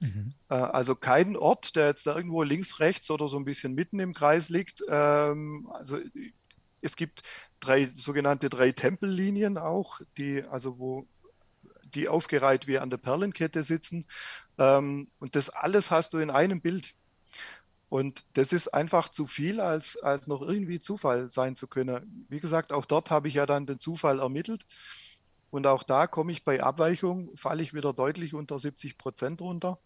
Mhm. Äh, also kein Ort, der jetzt da irgendwo links, rechts oder so ein bisschen mitten im Kreis liegt. Ähm, also es gibt drei sogenannte drei Tempellinien auch, die also wo die aufgereiht wie an der Perlenkette sitzen. Ähm, und das alles hast du in einem Bild. Und das ist einfach zu viel, als, als noch irgendwie Zufall sein zu können. Wie gesagt, auch dort habe ich ja dann den Zufall ermittelt. Und auch da komme ich bei Abweichung, falle ich wieder deutlich unter 70 Prozent runter.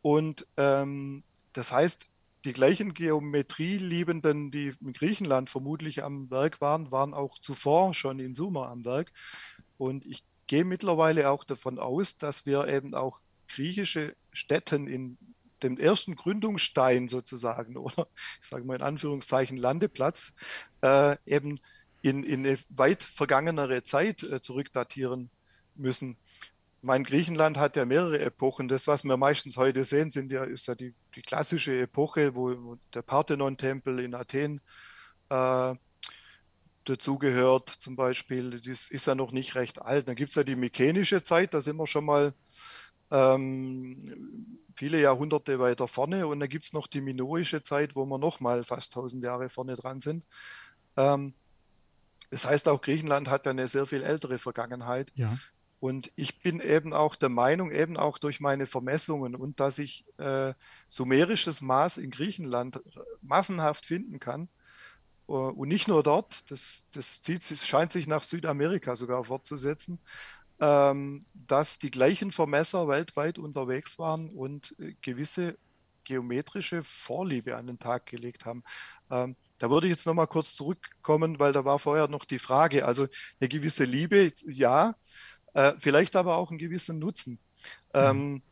Und ähm, das heißt, die gleichen Geometrieliebenden, die in Griechenland vermutlich am Werk waren, waren auch zuvor schon in Sumer am Werk. Und ich gehe mittlerweile auch davon aus, dass wir eben auch griechische Städten in dem ersten Gründungsstein sozusagen oder ich sage mal in Anführungszeichen Landeplatz äh, eben in, in eine weit vergangenere Zeit äh, zurückdatieren müssen. Mein Griechenland hat ja mehrere Epochen. Das, was wir meistens heute sehen, sind ja, ist ja die, die klassische Epoche, wo, der Parthenon-Tempel in Athen äh, dazugehört, zum Beispiel. Das ist ja noch nicht recht alt. Dann gibt es ja die mykenische Zeit, da sind wir schon mal ähm, viele Jahrhunderte weiter vorne. Und dann gibt es noch die minoische Zeit, wo wir noch mal fast 1000 Jahre vorne dran sind. Ähm, das heißt, auch Griechenland hat eine sehr viel ältere Vergangenheit. Ja. Und ich bin eben auch der Meinung, eben auch durch meine Vermessungen und dass ich äh, sumerisches Maß in Griechenland massenhaft finden kann. Uh, und nicht nur dort, das, das zieht, scheint sich nach Südamerika sogar fortzusetzen, ähm, dass die gleichen Vermesser weltweit unterwegs waren und äh, gewisse geometrische Vorliebe an den Tag gelegt haben. Ähm, da würde ich jetzt nochmal kurz zurückkommen, weil da war vorher noch die Frage, also eine gewisse Liebe, ja, äh, vielleicht aber auch einen gewissen Nutzen. Mhm.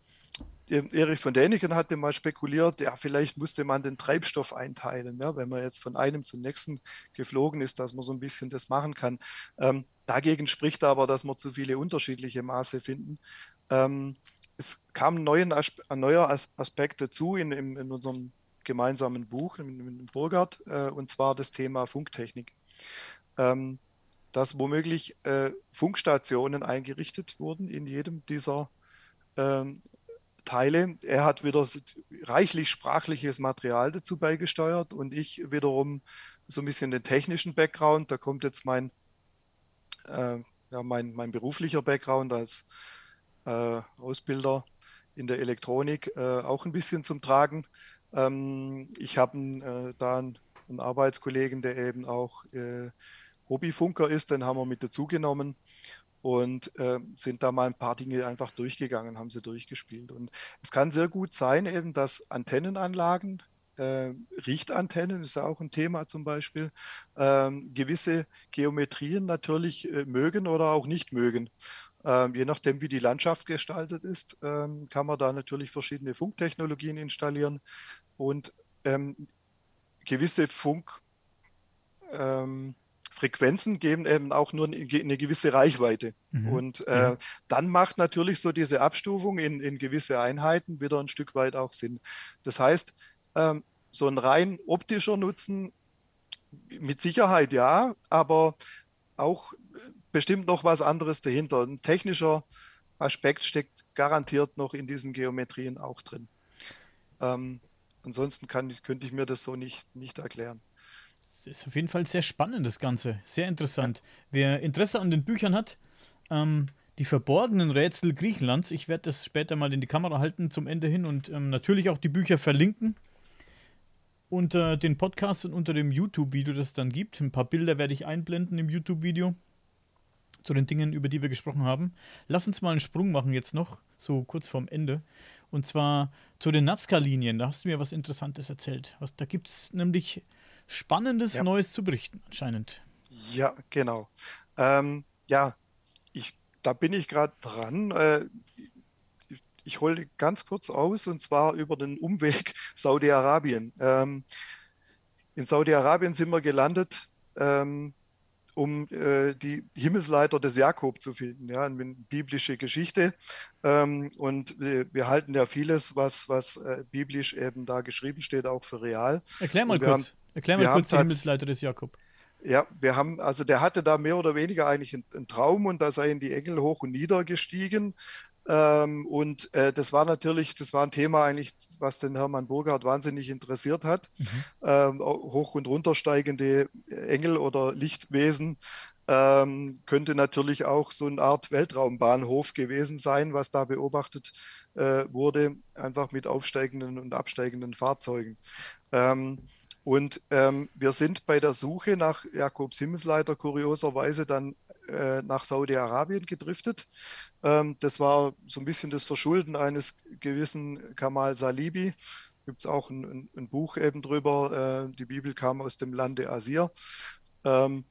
Ähm, Erich von Däniken hatte mal spekuliert, ja, vielleicht musste man den Treibstoff einteilen, ja, wenn man jetzt von einem zum nächsten geflogen ist, dass man so ein bisschen das machen kann. Ähm, dagegen spricht aber, dass wir zu viele unterschiedliche Maße finden. Ähm, es kam ein neuer Aspekt dazu in, in, in unserem gemeinsamen Buch mit Burgard, äh, und zwar das Thema Funktechnik. Ähm, dass womöglich äh, Funkstationen eingerichtet wurden in jedem dieser ähm, Teile. Er hat wieder reichlich sprachliches Material dazu beigesteuert und ich wiederum so ein bisschen den technischen Background. Da kommt jetzt mein, äh, ja, mein, mein beruflicher Background als äh, Ausbilder in der Elektronik äh, auch ein bisschen zum Tragen. Ähm, ich habe äh, da einen, Arbeitskollegen, der eben auch äh, Hobbyfunker ist, den haben wir mit dazu genommen und äh, sind da mal ein paar Dinge einfach durchgegangen, haben sie durchgespielt. Und es kann sehr gut sein, eben, dass Antennenanlagen, äh, Richtantennen ist ja auch ein Thema zum Beispiel, ähm, gewisse Geometrien natürlich äh, mögen oder auch nicht mögen. Ähm, je nachdem, wie die Landschaft gestaltet ist, ähm, kann man da natürlich verschiedene Funktechnologien installieren und ähm, gewisse Funkfrequenzen ähm, geben eben auch nur eine, gewisse Reichweite. Mhm. Und äh, ja. dann macht natürlich so diese Abstufung in, in, gewisse Einheiten wieder ein Stück weit auch Sinn. Das heißt, ähm, so ein rein optischer Nutzen mit Sicherheit ja, aber auch bestimmt noch was anderes dahinter. Ein technischer Aspekt steckt garantiert noch in diesen Geometrien auch drin. Ähm, ansonsten kann, könnte ich mir das so nicht, nicht erklären. Es ist auf jeden Fall sehr spannend, das Ganze. Sehr interessant. Wer Interesse an den Büchern hat, ähm, die verborgenen Rätsel Griechenlands, ich werde das später mal in die Kamera halten zum Ende hin und ähm, natürlich auch die Bücher verlinken unter den Podcast und unter dem YouTube-Video, das es dann gibt. Ein paar Bilder werde ich einblenden im YouTube-Video zu den Dingen, über die wir gesprochen haben. Lass uns mal einen Sprung machen jetzt noch, so kurz vorm Ende. Und zwar zu den Nazca-Linien. Da hast du mir was Interessantes erzählt. Was, da gibt es nämlich Spannendes ja. Neues zu berichten, anscheinend. Ja, genau. Ähm, ja, ich, da bin ich gerade dran. Äh, ich, ich hole ganz kurz aus und zwar über den Umweg Saudi-Arabien. Ähm, in Saudi-Arabien sind wir gelandet. Ähm, um äh, die Himmelsleiter des Jakob zu finden, ja, eine biblische Geschichte. Ähm, und wir, wir, halten ja vieles, was, was äh, biblisch eben da geschrieben steht, auch für real. Erklär mal kurz, haben, erklär mal kurz die Himmelsleiter des Jakob. Ja, wir haben, also der hatte da mehr oder weniger eigentlich einen, einen Traum und da seien die Engel hoch und nieder gestiegen. Ähm, und äh, das war natürlich, das war ein Thema eigentlich, was den Hermann Burghardt wahnsinnig interessiert hat. Mhm. Ähm, hoch- und runtersteigende Engel oder Lichtwesen ähm, könnte natürlich auch so eine Art Weltraumbahnhof gewesen sein, was da beobachtet äh, wurde, einfach mit aufsteigenden und absteigenden Fahrzeugen. Und wir sind bei der Suche nach Jakobs Himmelsleiter kurioserweise dann äh, nach Saudi-Arabien gedriftet. Ähm, das war so ein bisschen das Verschulden eines gewissen Kamal Salibi. Gibt es auch ein, ein, Buch eben drüber. Äh, die Bibel kam aus dem Lande Asir. Ähm,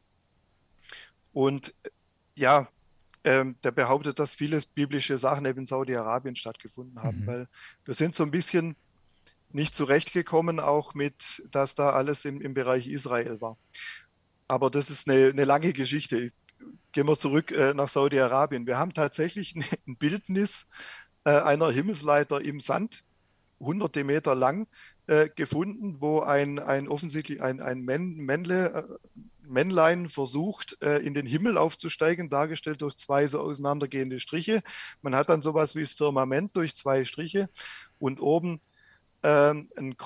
und ja, ähm, der behauptet, dass viele biblische Sachen eben in Saudi-Arabien stattgefunden haben, mhm. weil wir sind so ein bisschen nicht zurechtgekommen, auch mit, dass da alles im, im Bereich Israel war. aber das ist eine, eine lange Geschichte. Gehen wir zurück äh, nach Saudi-Arabien. Wir haben tatsächlich ein Bildnis äh, einer Himmelsleiter im Sand, hunderte Meter lang, äh, gefunden, wo ein, ein offensichtlich ein, ein Männle, äh, Männlein versucht, äh, in den Himmel aufzusteigen, dargestellt durch zwei so auseinandergehende Striche. Man hat dann sowas wie das Firmament durch zwei Striche und oben ähm, ein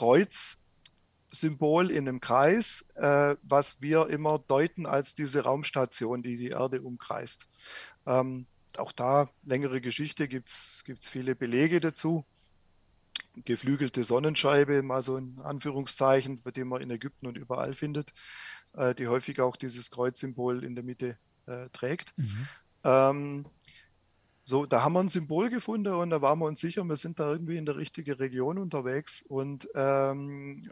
Kreuzsymbol in einem Kreis, äh, was wir immer deuten als diese Raumstation, die die Erde umkreist. Ähm, auch da längere Geschichte, gibt es viele Belege dazu. Geflügelte Sonnenscheibe, mal so in Anführungszeichen, bei dem man in Ägypten und überall findet, äh, die häufig auch dieses Kreuzsymbol in der Mitte äh, trägt. Mhm. Ähm, so, da haben wir ein Symbol gefunden und da waren wir uns sicher, wir sind da irgendwie in der richtigen Region unterwegs und ähm,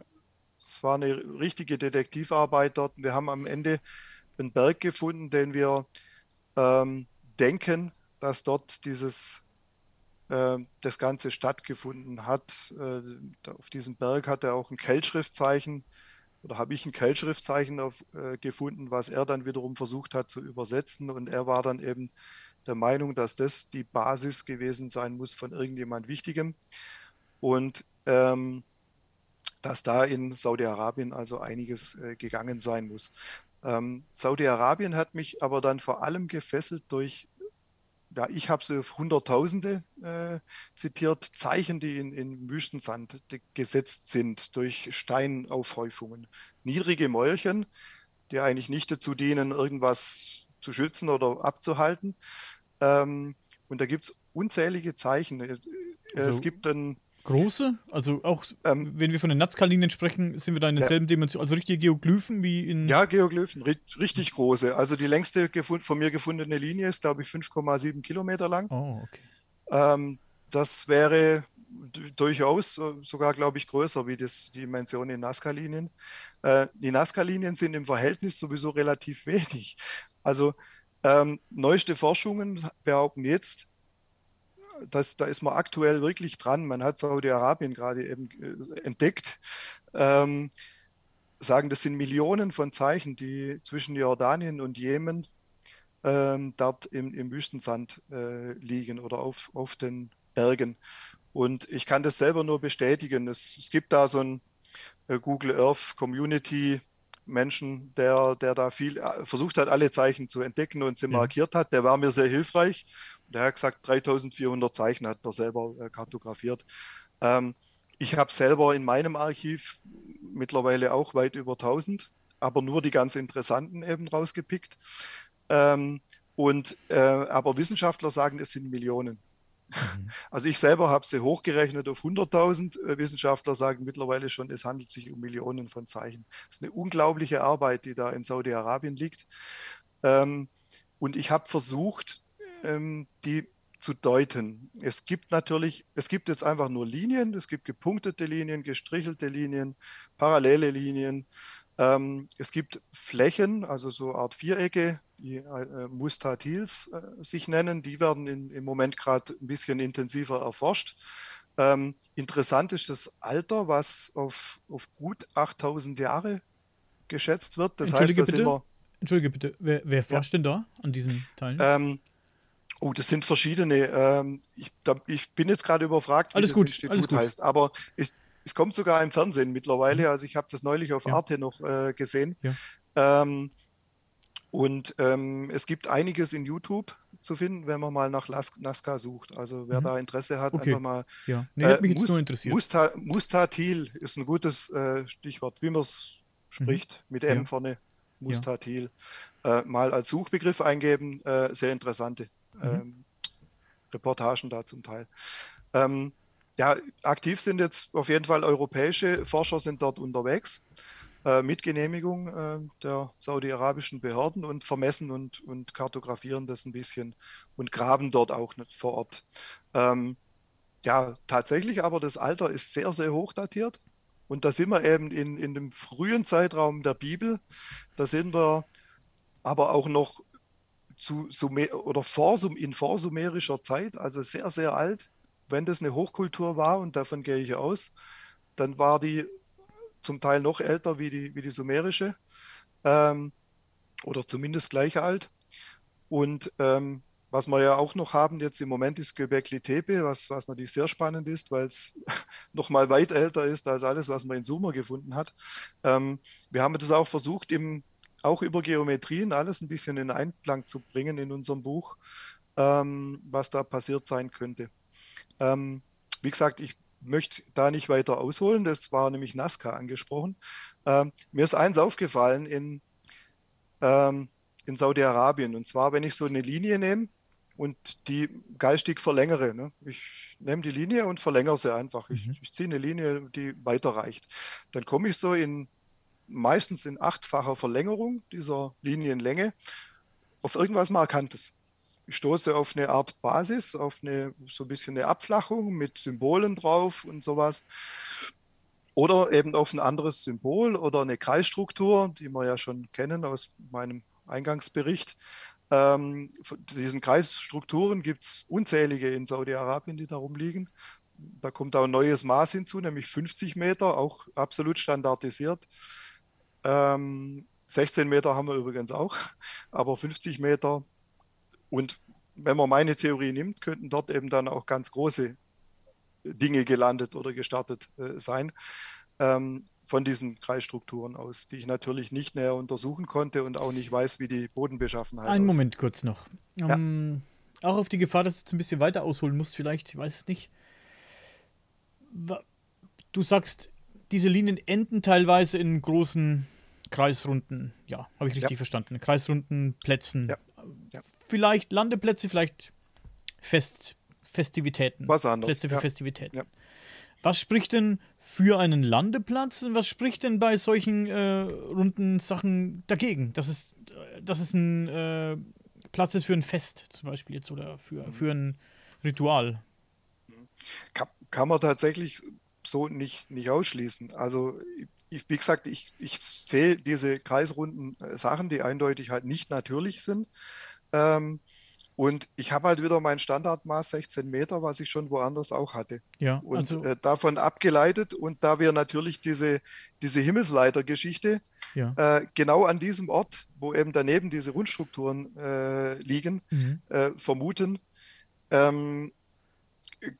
es war eine richtige Detektivarbeit dort. Wir haben am Ende einen Berg gefunden, den wir ähm, denken, dass dort dieses äh, das Ganze stattgefunden hat. Äh, auf diesem Berg hat er auch ein Keldschriftzeichen oder habe ich ein Keldschriftzeichen auf, äh, gefunden, was er dann wiederum versucht hat zu übersetzen. Und er war dann eben der Meinung, dass das die Basis gewesen sein muss von irgendjemand Wichtigem. Und ähm, dass da in Saudi-Arabien also einiges äh, gegangen sein muss. Ähm, Saudi-Arabien hat mich aber dann vor allem gefesselt durch, ja, ich habe sie auf Hunderttausende äh, zitiert, Zeichen, die in, in Wüstensand gesetzt sind durch Steinaufhäufungen. Niedrige Mäulchen, die eigentlich nicht dazu dienen, irgendwas zu schützen oder abzuhalten. Ähm, und da gibt es unzählige Zeichen. Äh, also, es gibt dann Große? Also auch, ähm, wenn wir von den Nazca-Linien sprechen, sind wir da in derselben ja. Dimension, also richtige Geoglyphen wie in... Ja, Geoglyphen, richtig große. Also die längste von mir gefundene Linie ist, glaube ich, 5,7 Kilometer lang. Oh, okay. Ähm, das wäre durchaus sogar, glaube ich, größer wie das, die Dimension in Nazca-Linien. Äh, die Nazca-Linien sind im Verhältnis sowieso relativ wenig. Also ähm, neueste Forschungen behaupten jetzt, das, da ist man aktuell wirklich dran. Man hat Saudi-Arabien gerade eben äh, entdeckt. Ähm, sagen, das sind Millionen von Zeichen, die zwischen Jordanien und Jemen ähm, dort im, im Wüstensand äh, liegen oder auf, auf den Bergen. Und ich kann das selber nur bestätigen. Es, es gibt da so ein äh, Google Earth Community Menschen, der, der da viel äh, versucht hat, alle Zeichen zu entdecken und sie ja. markiert hat. Der war mir sehr hilfreich. Der hat gesagt, 3400 Zeichen hat er selber äh, kartografiert. Ähm, ich habe selber in meinem Archiv mittlerweile auch weit über 1000, aber nur die ganz interessanten eben rausgepickt. Ähm, und, äh, aber Wissenschaftler sagen, es sind Millionen. Mhm. Also ich selber habe sie hochgerechnet auf 100.000. Äh, Wissenschaftler sagen mittlerweile schon, es handelt sich um Millionen von Zeichen. Das ist eine unglaubliche Arbeit, die da in Saudi-Arabien liegt. Ähm, und ich habe versucht, ähm, die zu deuten. Es gibt natürlich, es gibt jetzt einfach nur Linien, es gibt gepunktete Linien, gestrichelte Linien, parallele Linien. Ähm, es gibt Flächen, also so Art Vierecke, die äh, Mustatils äh, sich nennen. Die werden in, im Moment gerade ein bisschen intensiver erforscht. Ähm, interessant ist das Alter, was auf, auf gut 8000 Jahre geschätzt wird. Das Entschuldige heißt, bitte, immer, Entschuldige bitte, wer, wer forscht ja. denn da an diesen Teilen? Ähm, oh, das sind verschiedene. Ähm, ich, da, ich, bin jetzt gerade überfragt, wie alles das gut, Institut alles gut. heißt. Aber es, es, kommt sogar im Fernsehen mittlerweile. Mhm. Also ich habe das neulich auf ja. Arte noch äh, gesehen. Ja. Ähm, und ähm, es gibt einiges in YouTube zu finden, wenn man mal nach Las Nazca sucht. Also wer mhm. da Interesse hat, okay. einfach mal. Ja, nee, hat mich äh, jetzt nur interessiert. Musta Mustatil ist ein gutes äh, Stichwort, wie man es spricht, mhm. mit M ja. vorne. Mustatil. Äh, mal als Suchbegriff eingeben, äh, sehr interessante mhm. ähm, Reportagen da zum Teil. Ähm, ja, aktiv sind jetzt auf jeden Fall europäische Forscher sind dort unterwegs. Äh, mit Genehmigung äh, der saudi-arabischen Behörden und vermessen und, und kartografieren das ein bisschen und graben dort auch nicht vor Ort. Ähm, ja, tatsächlich aber das Alter ist sehr, sehr hoch datiert. Und da sind wir eben in, in dem frühen Zeitraum der Bibel. Da sind wir aber auch noch zu Sumer oder vor, in vorsumerischer Zeit, also sehr, sehr alt. Wenn das eine Hochkultur war, und davon gehe ich aus, dann war die zum Teil noch älter wie die, wie die sumerische. Ähm, oder zumindest gleich alt. Und ähm, was wir ja auch noch haben jetzt im Moment ist Göbekli Tepe, was, was natürlich sehr spannend ist, weil es noch mal weit älter ist als alles, was man in Sumer gefunden hat. Ähm, wir haben das auch versucht, im, auch über Geometrien alles ein bisschen in Einklang zu bringen in unserem Buch, ähm, was da passiert sein könnte. Ähm, wie gesagt, ich möchte da nicht weiter ausholen. Das war nämlich Nazca angesprochen. Ähm, mir ist eins aufgefallen in, ähm, in Saudi-Arabien. Und zwar, wenn ich so eine Linie nehme und die geistig verlängere. Ne? Ich nehme die Linie und verlängere sie einfach. Ich, mhm. ich ziehe eine Linie, die weiterreicht. Dann komme ich so in meistens in achtfacher Verlängerung dieser Linienlänge auf irgendwas Markantes ich stoße auf eine Art Basis, auf eine so ein bisschen eine Abflachung mit Symbolen drauf und sowas. Oder eben auf ein anderes Symbol oder eine Kreisstruktur, die wir ja schon kennen aus meinem Eingangsbericht. Ähm, diesen Kreisstrukturen gibt es unzählige in Saudi-Arabien, die darum liegen. Da kommt auch ein neues Maß hinzu, nämlich 50 Meter, auch absolut standardisiert. Ähm, 16 Meter haben wir übrigens auch, aber 50 Meter und wenn man meine Theorie nimmt, könnten dort eben dann auch ganz große Dinge gelandet oder gestartet äh, sein. Ähm, von diesen Kreisstrukturen aus, die ich natürlich nicht näher untersuchen konnte und auch nicht weiß, wie die Bodenbeschaffenheit ist. Einen Moment kurz noch. Ja. Um, auch auf die Gefahr, dass du jetzt ein bisschen weiter ausholen musst, vielleicht, ich weiß es nicht. Du sagst, diese Linien enden teilweise in großen kreisrunden, ja, habe ich richtig ja. verstanden, kreisrunden Plätzen. Ja. Ja. Vielleicht Landeplätze, vielleicht Fest, Festivitäten. Was anderes. Plätze für Festivitäten. Was spricht denn für einen Landeplatz und was spricht denn bei solchen äh, runden Sachen dagegen? Dass es, dass es ein äh, Platz ist für ein Fest zum Beispiel jetzt oder für, mhm. für ein Ritual? Kann, kann man tatsächlich so nicht, nicht ausschließen. Also ich, wie gesagt, ich, ich sehe diese kreisrunden äh, Sachen, die eindeutig halt nicht natürlich sind. Ähm, und ich habe halt wieder mein Standardmaß 16 Meter, was ich schon woanders auch hatte. Ja, und also, äh, davon abgeleitet und da wir natürlich diese, diese Himmelsleiter-Geschichte ja. äh, genau an diesem Ort, wo eben daneben diese Rundstrukturen äh, liegen, mhm. Äh, vermuten, ähm,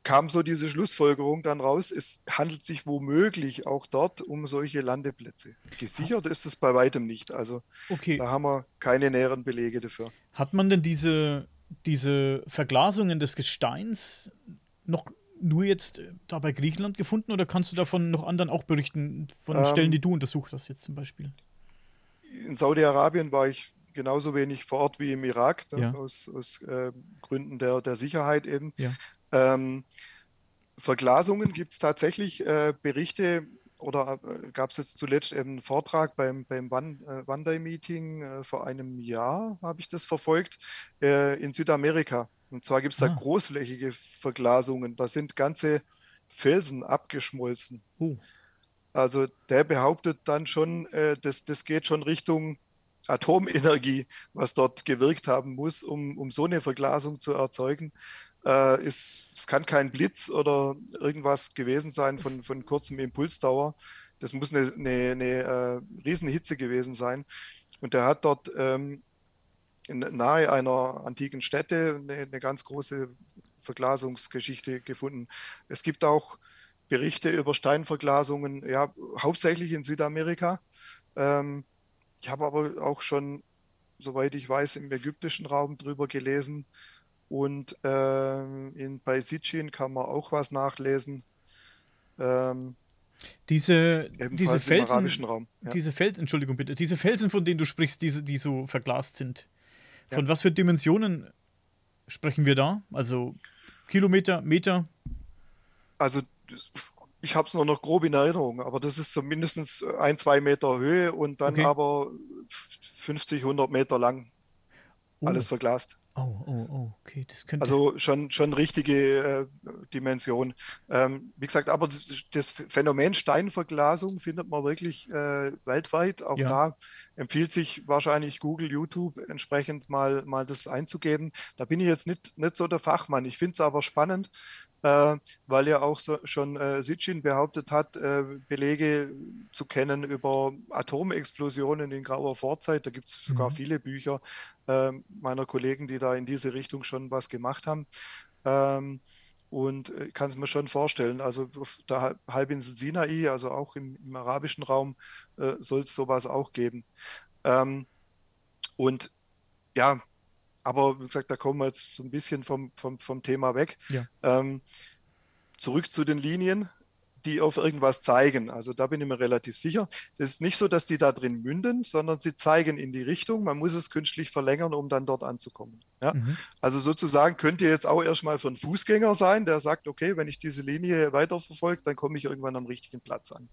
kam so diese Schlussfolgerung dann raus, es handelt sich womöglich auch dort um solche Landeplätze. Gesichert ist es bei weitem nicht. Also okay. da haben wir keine näheren Belege dafür. Hat man denn diese, diese Verglasungen des Gesteins noch nur jetzt da bei Griechenland gefunden oder kannst du davon noch anderen auch berichten, von ähm, Stellen, die du untersucht hast jetzt zum Beispiel? In Saudi-Arabien war ich genauso wenig vor Ort wie im Irak, ne, ja. aus, aus äh, Gründen der, der Sicherheit eben. Ja. Ähm, Verglasungen gibt es tatsächlich äh, Berichte oder äh, gab es jetzt zuletzt eben einen Vortrag beim, beim One, äh, Day Meeting äh, vor einem Jahr, habe ich das verfolgt, äh, in Südamerika. Und zwar gibt es da ah. großflächige Verglasungen. Da sind ganze Felsen abgeschmolzen. Uh. Also der behauptet dann schon, äh, das, das geht schon Richtung Atomenergie, was dort gewirkt haben muss, um, um so eine Verglasung zu erzeugen äh, ist, es kann kein Blitz oder irgendwas gewesen sein von, von kurzem Impulsdauer. Das muss eine, eine, eine äh, Riesenhitze gewesen sein. Und er hat dort ähm, in, nahe einer antiken Stätte eine, eine, ganz große Verglasungsgeschichte gefunden. Es gibt auch Berichte über Steinverglasungen, ja, hauptsächlich in Südamerika. Ähm, ich habe aber auch schon, soweit ich weiß, im ägyptischen Raum drüber gelesen. Und ähm, in, bei Sitchin kann man auch was nachlesen. Ähm, diese, diese Felsen, Raum, ja. diese Felsen, Entschuldigung bitte, diese Felsen, von denen du sprichst, diese, die so verglast sind, von ja. was für Dimensionen sprechen wir da? Also Kilometer, Meter? Also ich habe es nur noch grob in Erinnerung, aber das ist so mindestens ein, zwei Meter Höhe und dann okay. aber 50, 100 Meter lang. Oh. Alles verglast. Oh, oh, oh, okay. Das könnte... Also schon, schon richtige äh, Dimension. Ähm, wie gesagt, aber das, das, Phänomen Steinverglasung findet man wirklich äh, weltweit. Auch ja. da empfiehlt sich wahrscheinlich Google, YouTube entsprechend mal, mal das einzugeben. Da bin ich jetzt nicht, nicht so der Fachmann. Ich finde es aber spannend, äh, weil ja auch so, schon äh, Sitchin behauptet hat, äh, Belege zu kennen über Atomexplosionen in grauer Vorzeit. Da gibt es sogar mhm. viele Bücher äh, meiner Kollegen, die da in diese Richtung schon was gemacht haben. Ähm, und ich äh, kann es mir schon vorstellen, also auf der Halbinsel Sinai, also auch im, im arabischen Raum, äh, soll es sowas auch geben. Ähm, und ja, aber wie gesagt, da kommen wir jetzt so ein bisschen vom, vom, vom Thema weg. Ja. Ähm, zurück zu den Linien die auf irgendwas zeigen. Also da bin ich mir relativ sicher. Es ist nicht so, dass die da drin münden, sondern sie zeigen in die Richtung. Man muss es künstlich verlängern, um dann dort anzukommen. Ja? Mhm. Also sozusagen könnt ihr jetzt auch erstmal für einen Fußgänger sein, der sagt, okay, wenn ich diese Linie weiterverfolge, dann komme ich irgendwann am richtigen Platz an.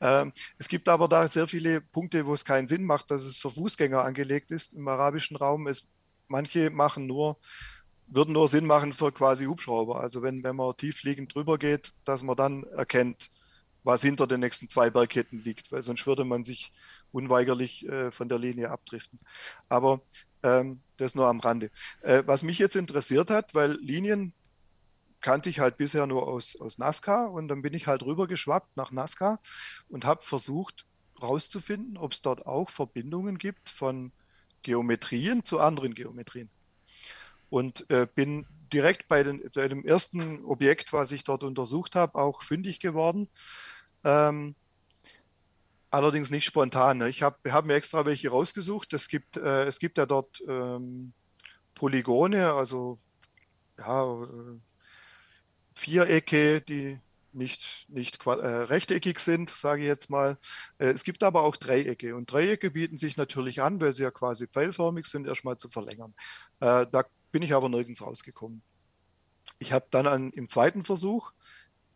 Ähm, es gibt aber da sehr viele Punkte, wo es keinen Sinn macht, dass es für Fußgänger angelegt ist im arabischen Raum. Es, manche machen nur würden nur Sinn machen für quasi Hubschrauber. Also wenn, wenn man tiefliegend drüber geht, dass man dann erkennt, was hinter den nächsten zwei Bergketten liegt, weil sonst würde man sich unweigerlich äh, von der Linie abdriften. Aber ähm, das nur am Rande. Äh, was mich jetzt interessiert hat, weil Linien kannte ich halt bisher nur aus, aus Nazca und dann bin ich halt rübergeschwappt nach Nazca und habe versucht herauszufinden, ob es dort auch Verbindungen gibt von Geometrien zu anderen Geometrien und äh, bin direkt bei, den, bei, dem ersten Objekt, was ich dort untersucht habe, auch fündig geworden. Ähm, allerdings nicht spontan. Ne? Ich habe hab mir extra welche rausgesucht. Es gibt, äh, es gibt ja dort ähm, Polygone, also ja, äh, Vierecke, die nicht, nicht äh, rechteckig sind, sage ich jetzt mal. Äh, es gibt aber auch Dreiecke und Dreiecke bieten sich natürlich an, weil sie ja quasi pfeilförmig sind, erstmal zu verlängern. Äh, da bin ich aber nirgends rausgekommen. Ich habe dann an, im zweiten Versuch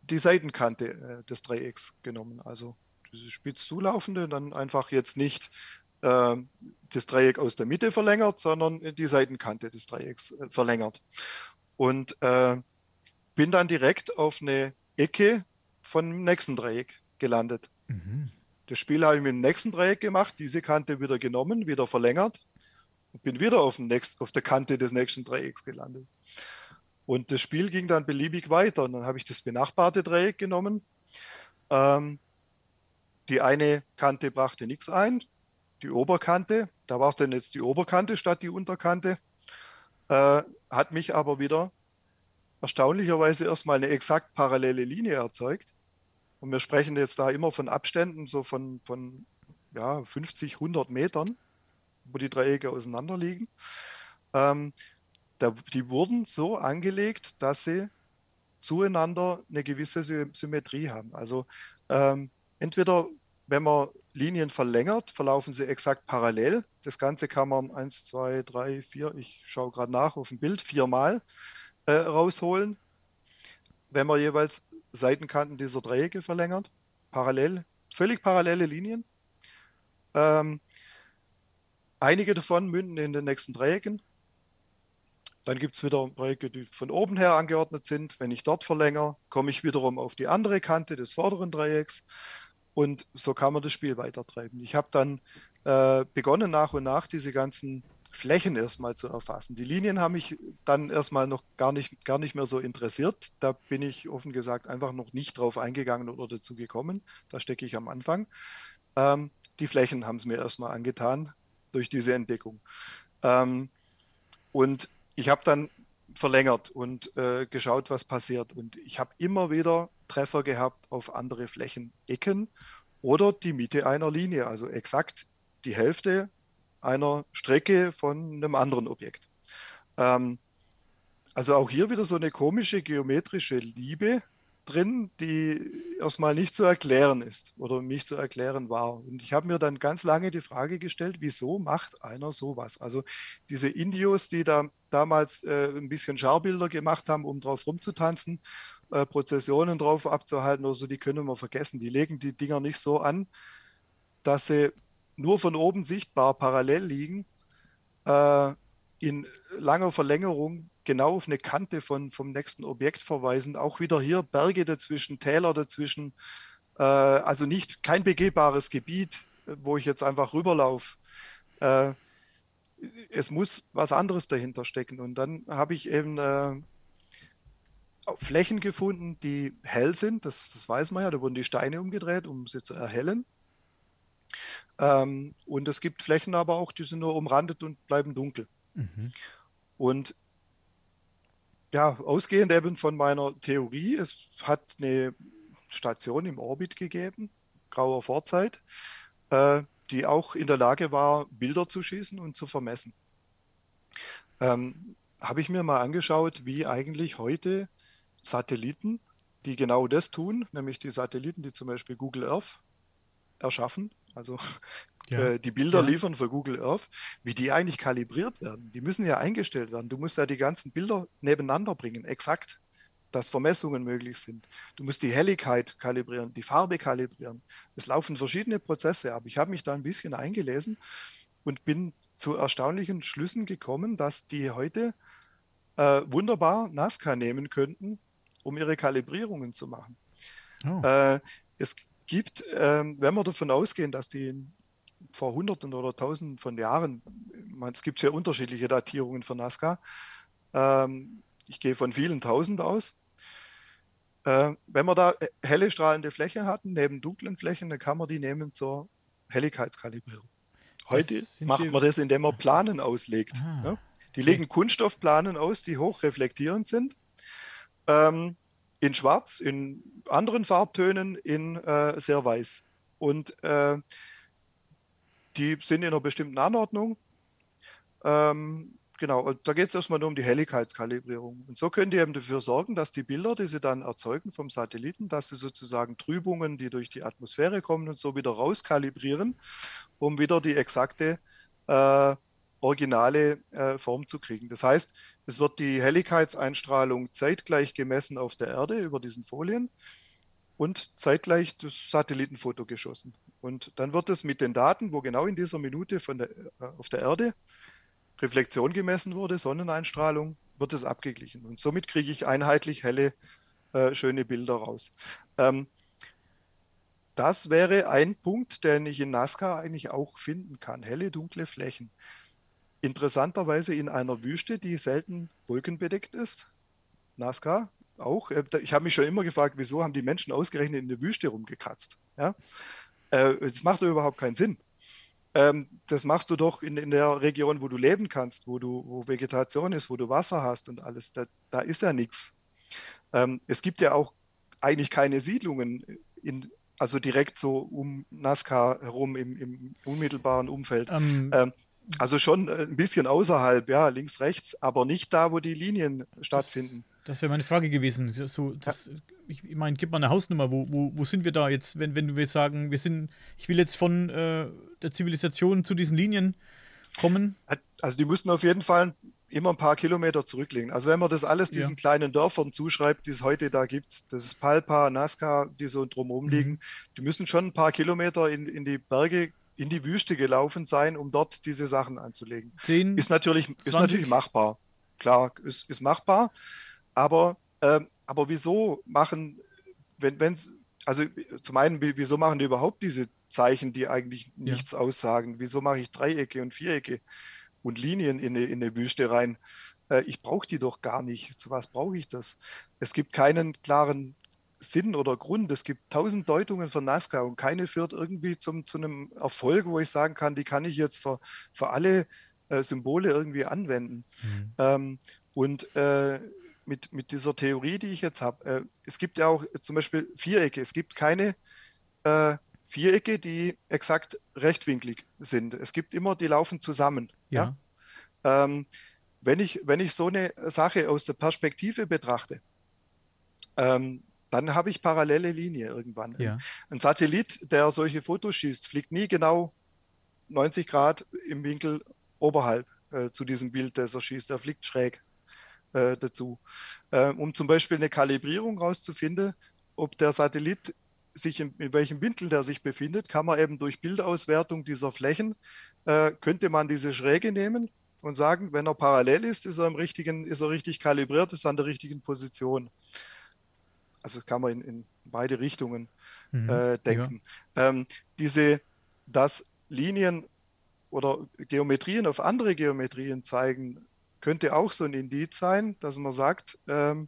die Seitenkante äh, des Dreiecks genommen, also diese spitz zulaufende, dann einfach jetzt nicht äh, das Dreieck aus der Mitte verlängert, sondern die Seitenkante des Dreiecks äh, verlängert. Und äh, bin dann direkt auf eine Ecke von dem nächsten Dreieck gelandet. Mhm. Das Spiel habe ich mit dem nächsten Dreieck gemacht, diese Kante wieder genommen, wieder verlängert und bin wieder auf, nächsten, auf der Kante des nächsten Dreiecks gelandet. Und das Spiel ging dann beliebig weiter. Und dann habe ich das benachbarte Dreieck genommen. Ähm, die eine Kante brachte nichts ein, die Oberkante, da war es dann jetzt die Oberkante statt die Unterkante, äh, hat mich aber wieder erstaunlicherweise erstmal eine exakt parallele Linie erzeugt. Und wir sprechen jetzt da immer von Abständen so von, von ja, 50, 100 Metern wo die Dreiecke auseinander liegen. Ähm, da, die wurden so angelegt, dass sie zueinander eine gewisse Sy Symmetrie haben. Also ähm, entweder, wenn man Linien verlängert, verlaufen sie exakt parallel. Das Ganze kann man 1, 2, 3, 4, ich schaue gerade nach auf dem Bild, viermal äh, rausholen. Wenn man jeweils Seitenkanten dieser Dreiecke verlängert, parallel, völlig parallele Linien. Ähm, Einige davon münden in den nächsten Dreiecken. Dann gibt es wieder Dreiecke, die von oben her angeordnet sind. Wenn ich dort verlängere, komme ich wiederum auf die andere Kante des vorderen Dreiecks. Und so kann man das Spiel weitertreiben. Ich habe dann äh, begonnen, nach und nach diese ganzen Flächen erstmal zu erfassen. Die Linien haben mich dann erstmal noch gar nicht, gar nicht mehr so interessiert. Da bin ich offen gesagt einfach noch nicht drauf eingegangen oder dazu gekommen. Da stecke ich am Anfang. Ähm, die Flächen haben es mir erstmal angetan durch diese Entdeckung. Ähm, und ich habe dann verlängert und äh, geschaut, was passiert. Und ich habe immer wieder Treffer gehabt auf andere Flächenecken oder die Mitte einer Linie, also exakt die Hälfte einer Strecke von einem anderen Objekt. Ähm, also auch hier wieder so eine komische geometrische Liebe, drin, die erstmal nicht zu erklären ist oder nicht zu erklären war. Und ich habe mir dann ganz lange die Frage gestellt, wieso macht einer sowas? Also diese Indios, die da damals äh, ein bisschen Scharbilder gemacht haben, um drauf rumzutanzen, äh, Prozessionen drauf abzuhalten oder so, die können wir vergessen. Die legen die Dinger nicht so an, dass sie nur von oben sichtbar parallel liegen, äh, in langer Verlängerung genau auf eine Kante von, vom nächsten Objekt verweisen. Auch wieder hier Berge dazwischen, Täler dazwischen. Äh, also nicht kein begehbares Gebiet, wo ich jetzt einfach rüberlaufe. Äh, es muss was anderes dahinter stecken. Und dann habe ich eben äh, Flächen gefunden, die hell sind, das, das, weiß man ja, da wurden die Steine umgedreht, um sie zu erhellen. Ähm, und es gibt Flächen aber auch, die sind nur umrandet und bleiben dunkel. Mhm. Und ja, ausgehend eben von meiner Theorie, es hat eine Station im Orbit gegeben, grauer Vorzeit, äh, die auch in der Lage war, Bilder zu schießen und zu vermessen. Ähm, Habe ich mir mal angeschaut, wie eigentlich heute Satelliten, die genau das tun, nämlich die Satelliten, die zum Beispiel Google Earth erschaffen, also ja. äh, die Bilder ja. liefern für Google Earth, wie die eigentlich kalibriert werden. Die müssen ja eingestellt werden. Du musst ja die ganzen Bilder nebeneinander bringen, exakt, dass Vermessungen möglich sind. Du musst die Helligkeit kalibrieren, die Farbe kalibrieren. Es laufen verschiedene Prozesse ab. Ich habe mich da ein bisschen eingelesen und bin zu erstaunlichen Schlüssen gekommen, dass die heute äh, wunderbar Nazca nehmen könnten, um ihre Kalibrierungen zu machen. Oh. Äh, es gibt, ähm, wenn wir davon ausgehen, dass die vor Hunderten oder Tausenden von Jahren, man, es gibt sehr unterschiedliche Datierungen für Nazca, ähm, ich gehe von vielen Tausend aus. Äh, wenn wir da helle strahlende Flächen hatten, neben dunklen Flächen, dann kann man die nehmen zur Helligkeitskalibrierung. Heute macht man das, indem man Planen auslegt. Ah, ne? Die okay. legen Kunststoffplanen aus, die hochreflektierend sind. Ähm, in Schwarz, in anderen Farbtönen, in äh, sehr weiß. Und äh, die sind in einer bestimmten Anordnung. Ähm, genau, und da geht es erstmal nur um die Helligkeitskalibrierung. Und so können die eben dafür sorgen, dass die Bilder, die sie dann erzeugen vom Satelliten, dass sie sozusagen Trübungen, die durch die Atmosphäre kommen und so wieder rauskalibrieren, um wieder die exakte äh, originale äh, Form zu kriegen. Das heißt, es wird die Helligkeitseinstrahlung zeitgleich gemessen auf der Erde über diesen Folien und zeitgleich das Satellitenfoto geschossen. Und dann wird es mit den Daten, wo genau in dieser Minute von der, äh, auf der Erde Reflexion gemessen wurde, Sonneneinstrahlung, wird es abgeglichen. Und somit kriege ich einheitlich helle, äh, schöne Bilder raus. Ähm, das wäre ein Punkt, den ich in Nazca eigentlich auch finden kann. Helle, dunkle Flächen. Interessanterweise in einer Wüste, die selten wolkenbedeckt ist. Nazca auch. Äh, ich habe mich schon immer gefragt, wieso haben die Menschen ausgerechnet in der Wüste rumgekratzt? Ja? Äh, das macht doch überhaupt keinen Sinn. Ähm, das machst du doch in, in, der Region, wo du leben kannst, wo du wo Vegetation ist, wo du Wasser hast und alles. Da, da ist ja nichts. Ähm, es gibt ja auch eigentlich keine Siedlungen in, also direkt so um Nazca herum im, im unmittelbaren Umfeld. Ähm, ähm, also schon äh, ein bisschen außerhalb, ja, links, rechts, aber nicht da, wo die Linien stattfinden. Das, das wäre meine Frage gewesen. So, das, ja. Ich, meine, gib mal eine Hausnummer. Wo, wo, wo sind wir da jetzt, wenn, wenn wir sagen, wir sind, ich will jetzt von äh, der Zivilisation zu diesen Linien kommen? Also die müssten auf jeden Fall immer ein paar Kilometer zurücklegen. Also wenn man das alles diesen ja. kleinen Dörfern zuschreibt, die es heute da gibt, das ist Palpa, Nazca, die so drumherum mhm. liegen, die müssen schon ein paar Kilometer in, in die Berge in die Wüste gelaufen sein, um dort diese Sachen anzulegen. 10, ist, natürlich, ist natürlich machbar. Klar, ist, ist machbar. Aber, äh, aber wieso machen, wenn, wenn, also zum einen, wieso machen die überhaupt diese Zeichen, die eigentlich ja. nichts aussagen? Wieso mache ich Dreiecke und Vierecke und Linien in eine, in eine Wüste rein? Äh, ich brauche die doch gar nicht. Zu was brauche ich das? Es gibt keinen klaren Sinn oder Grund. Es gibt tausend Deutungen für Nazca und keine führt irgendwie zum, zu einem Erfolg, wo ich sagen kann, die kann ich jetzt für, für alle äh, Symbole irgendwie anwenden. Mhm. Ähm, und äh, mit, mit dieser Theorie, die ich jetzt habe, äh, es gibt ja auch zum Beispiel Vierecke. Es gibt keine äh, Vierecke, die exakt rechtwinklig sind. Es gibt immer, die laufen zusammen. Ja. ja? Ähm, wenn, ich, wenn ich so eine Sache aus der Perspektive betrachte, ähm, dann habe ich parallele Linie irgendwann. Ja. Ein Satellit, der solche Fotos schießt, fliegt nie genau 90 Grad im Winkel oberhalb äh, zu diesem Bild, das er schießt. Er fliegt schräg äh, dazu. Äh, um zum Beispiel eine Kalibrierung rauszufinden, ob der Satellit sich in, in, welchem Winkel der sich befindet, kann man eben durch Bildauswertung dieser Flächen, äh, könnte man diese Schräge nehmen und sagen, wenn er parallel ist, ist er im richtigen, ist er richtig kalibriert, ist er an der richtigen Position also kann man in, in beide Richtungen mhm, äh, denken. Ja. Ähm, diese, dass Linien oder Geometrien auf andere Geometrien zeigen, könnte auch so ein Indiz sein, dass man sagt, ähm,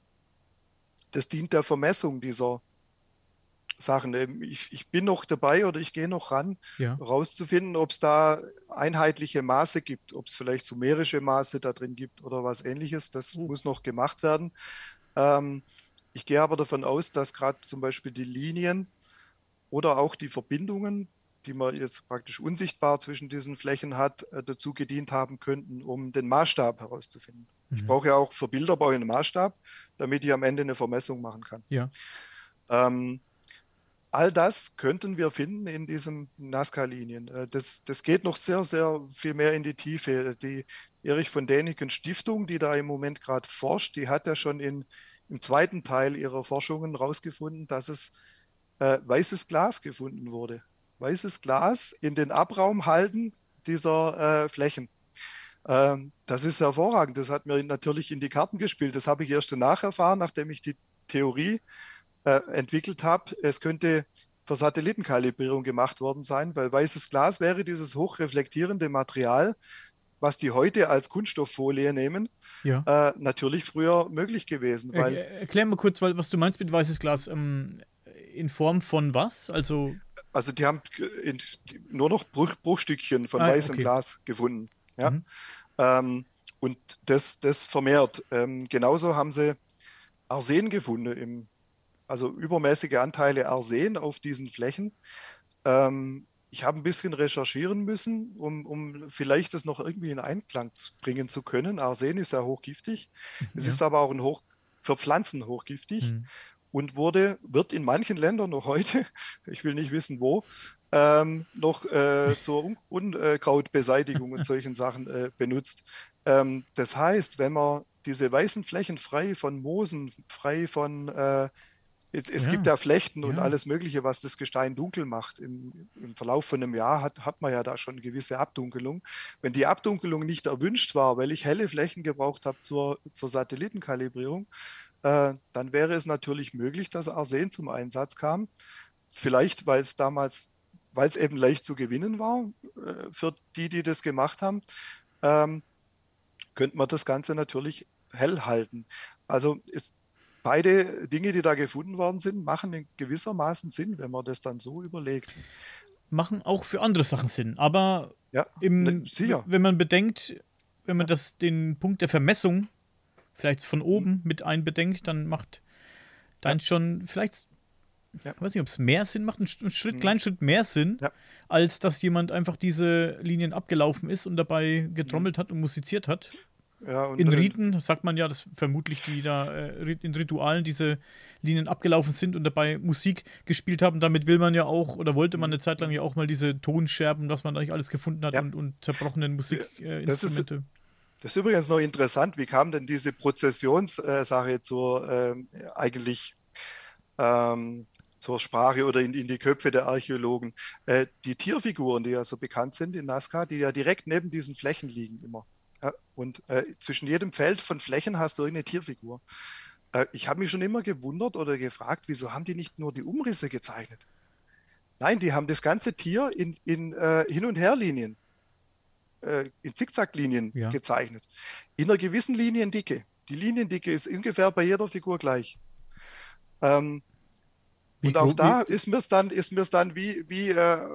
das dient der Vermessung dieser Sachen. Ähm, ich, ich bin noch dabei oder ich gehe noch ran, ja. rauszufinden, ob es da einheitliche Maße gibt, ob es vielleicht sumerische Maße da drin gibt oder was ähnliches. Das uh. muss noch gemacht werden. Ähm, ich gehe aber davon aus, dass gerade zum Beispiel die Linien oder auch die Verbindungen, die man jetzt praktisch unsichtbar zwischen diesen Flächen hat, äh, dazu gedient haben könnten, um den Maßstab herauszufinden. Mhm. Ich brauche ja auch für Bilder brauche einen Maßstab, damit ich am Ende eine Vermessung machen kann. Ja. Ähm, all das könnten wir finden in diesen Nazca-Linien. Äh, das, das geht noch sehr, sehr viel mehr in die Tiefe. Die Erich von Däniken Stiftung, die da im Moment gerade forscht, die hat ja schon in, im zweiten Teil ihrer Forschungen herausgefunden, dass es äh, weißes Glas gefunden wurde. Weißes Glas in den Abraumhalten dieser äh, Flächen. Ähm, das ist hervorragend. Das hat mir natürlich in die Karten gespielt. Das habe ich erst danach erfahren, nachdem ich die Theorie äh, entwickelt habe. Es könnte für Satellitenkalibrierung gemacht worden sein, weil weißes Glas wäre dieses hochreflektierende Material, was die heute als Kunststofffolie nehmen, ja. äh, natürlich früher möglich gewesen. Weil er, erklär mal kurz, was du meinst mit weißes Glas. Ähm, in Form von was? Also, also die haben in, die, nur noch Bruch, Bruchstückchen von ah, weißem okay. Glas gefunden. Ja? Mhm. Ähm, und das, das vermehrt. Ähm, genauso haben sie Arsen gefunden im also übermäßige Anteile Arsen auf diesen Flächen. Ähm, ich habe ein bisschen recherchieren müssen, um, um vielleicht das noch irgendwie in Einklang bringen zu können. Arsen ist ja hochgiftig. Mhm, es ist aber auch ein hoch, für Pflanzen hochgiftig mhm. und wurde, wird in manchen Ländern noch heute, ich will nicht wissen wo, ähm, noch äh, zur Unkrautbeseitigung und solchen Sachen äh, benutzt. Ähm, das heißt, wenn man diese weißen Flächen frei von Moosen, frei von äh, es, es ja. gibt ja Flechten ja. und alles Mögliche, was das Gestein dunkel macht. Im, Im, Verlauf von einem Jahr hat, hat man ja da schon eine gewisse Abdunkelung. Wenn die Abdunkelung nicht erwünscht war, weil ich helle Flächen gebraucht habe zur, zur Satellitenkalibrierung, äh, dann wäre es natürlich möglich, dass Arsen zum Einsatz kam. Vielleicht, weil es damals, weil es eben leicht zu gewinnen war äh, für die, die das gemacht haben, ähm, könnte man das Ganze natürlich hell halten. Also ist beide Dinge, die da gefunden worden sind, machen in gewissermaßen Sinn, wenn man das dann so überlegt. Machen auch für andere Sachen Sinn. Aber ja, im, ne, wenn man bedenkt, wenn man das, den Punkt der Vermessung vielleicht von oben mhm. mit einbedenkt, dann macht dann ja. schon vielleicht, ja. weiß nicht, ob es mehr Sinn macht, einen Schritt, mhm. kleinen Schritt mehr Sinn, ja. als dass jemand einfach diese Linien abgelaufen ist und dabei getrommelt mhm. hat und musiziert hat. Ja, in Riten sagt man ja, dass vermutlich die da äh, in Ritualen diese Linien abgelaufen sind und dabei Musik gespielt haben. Damit will man ja auch oder wollte man eine Zeit lang ja auch mal diese Tonscherben, was man nicht alles gefunden hat ja. und, und, zerbrochenen Musikinstrumente. Äh, das, ist, das ist übrigens noch interessant. Wie kam denn diese Prozessionssache äh, zur ähm, eigentlich ähm, zur Sprache oder in, in, die Köpfe der Archäologen? Äh, die Tierfiguren, die ja so bekannt sind in Nazca, die ja direkt neben diesen Flächen liegen immer ja, und äh, zwischen jedem Feld von Flächen hast du irgendeine Tierfigur. Äh, ich habe mich schon immer gewundert oder gefragt, wieso haben die nicht nur die Umrisse gezeichnet? Nein, die haben das ganze Tier in, in äh, Hin- und Herlinien, äh, in Zickzacklinien ja. gezeichnet. In einer gewissen Liniendicke. Die Liniendicke ist ungefähr bei jeder Figur gleich. Ähm, und auch da ist mir es dann, ist mir's dann wie, wie äh,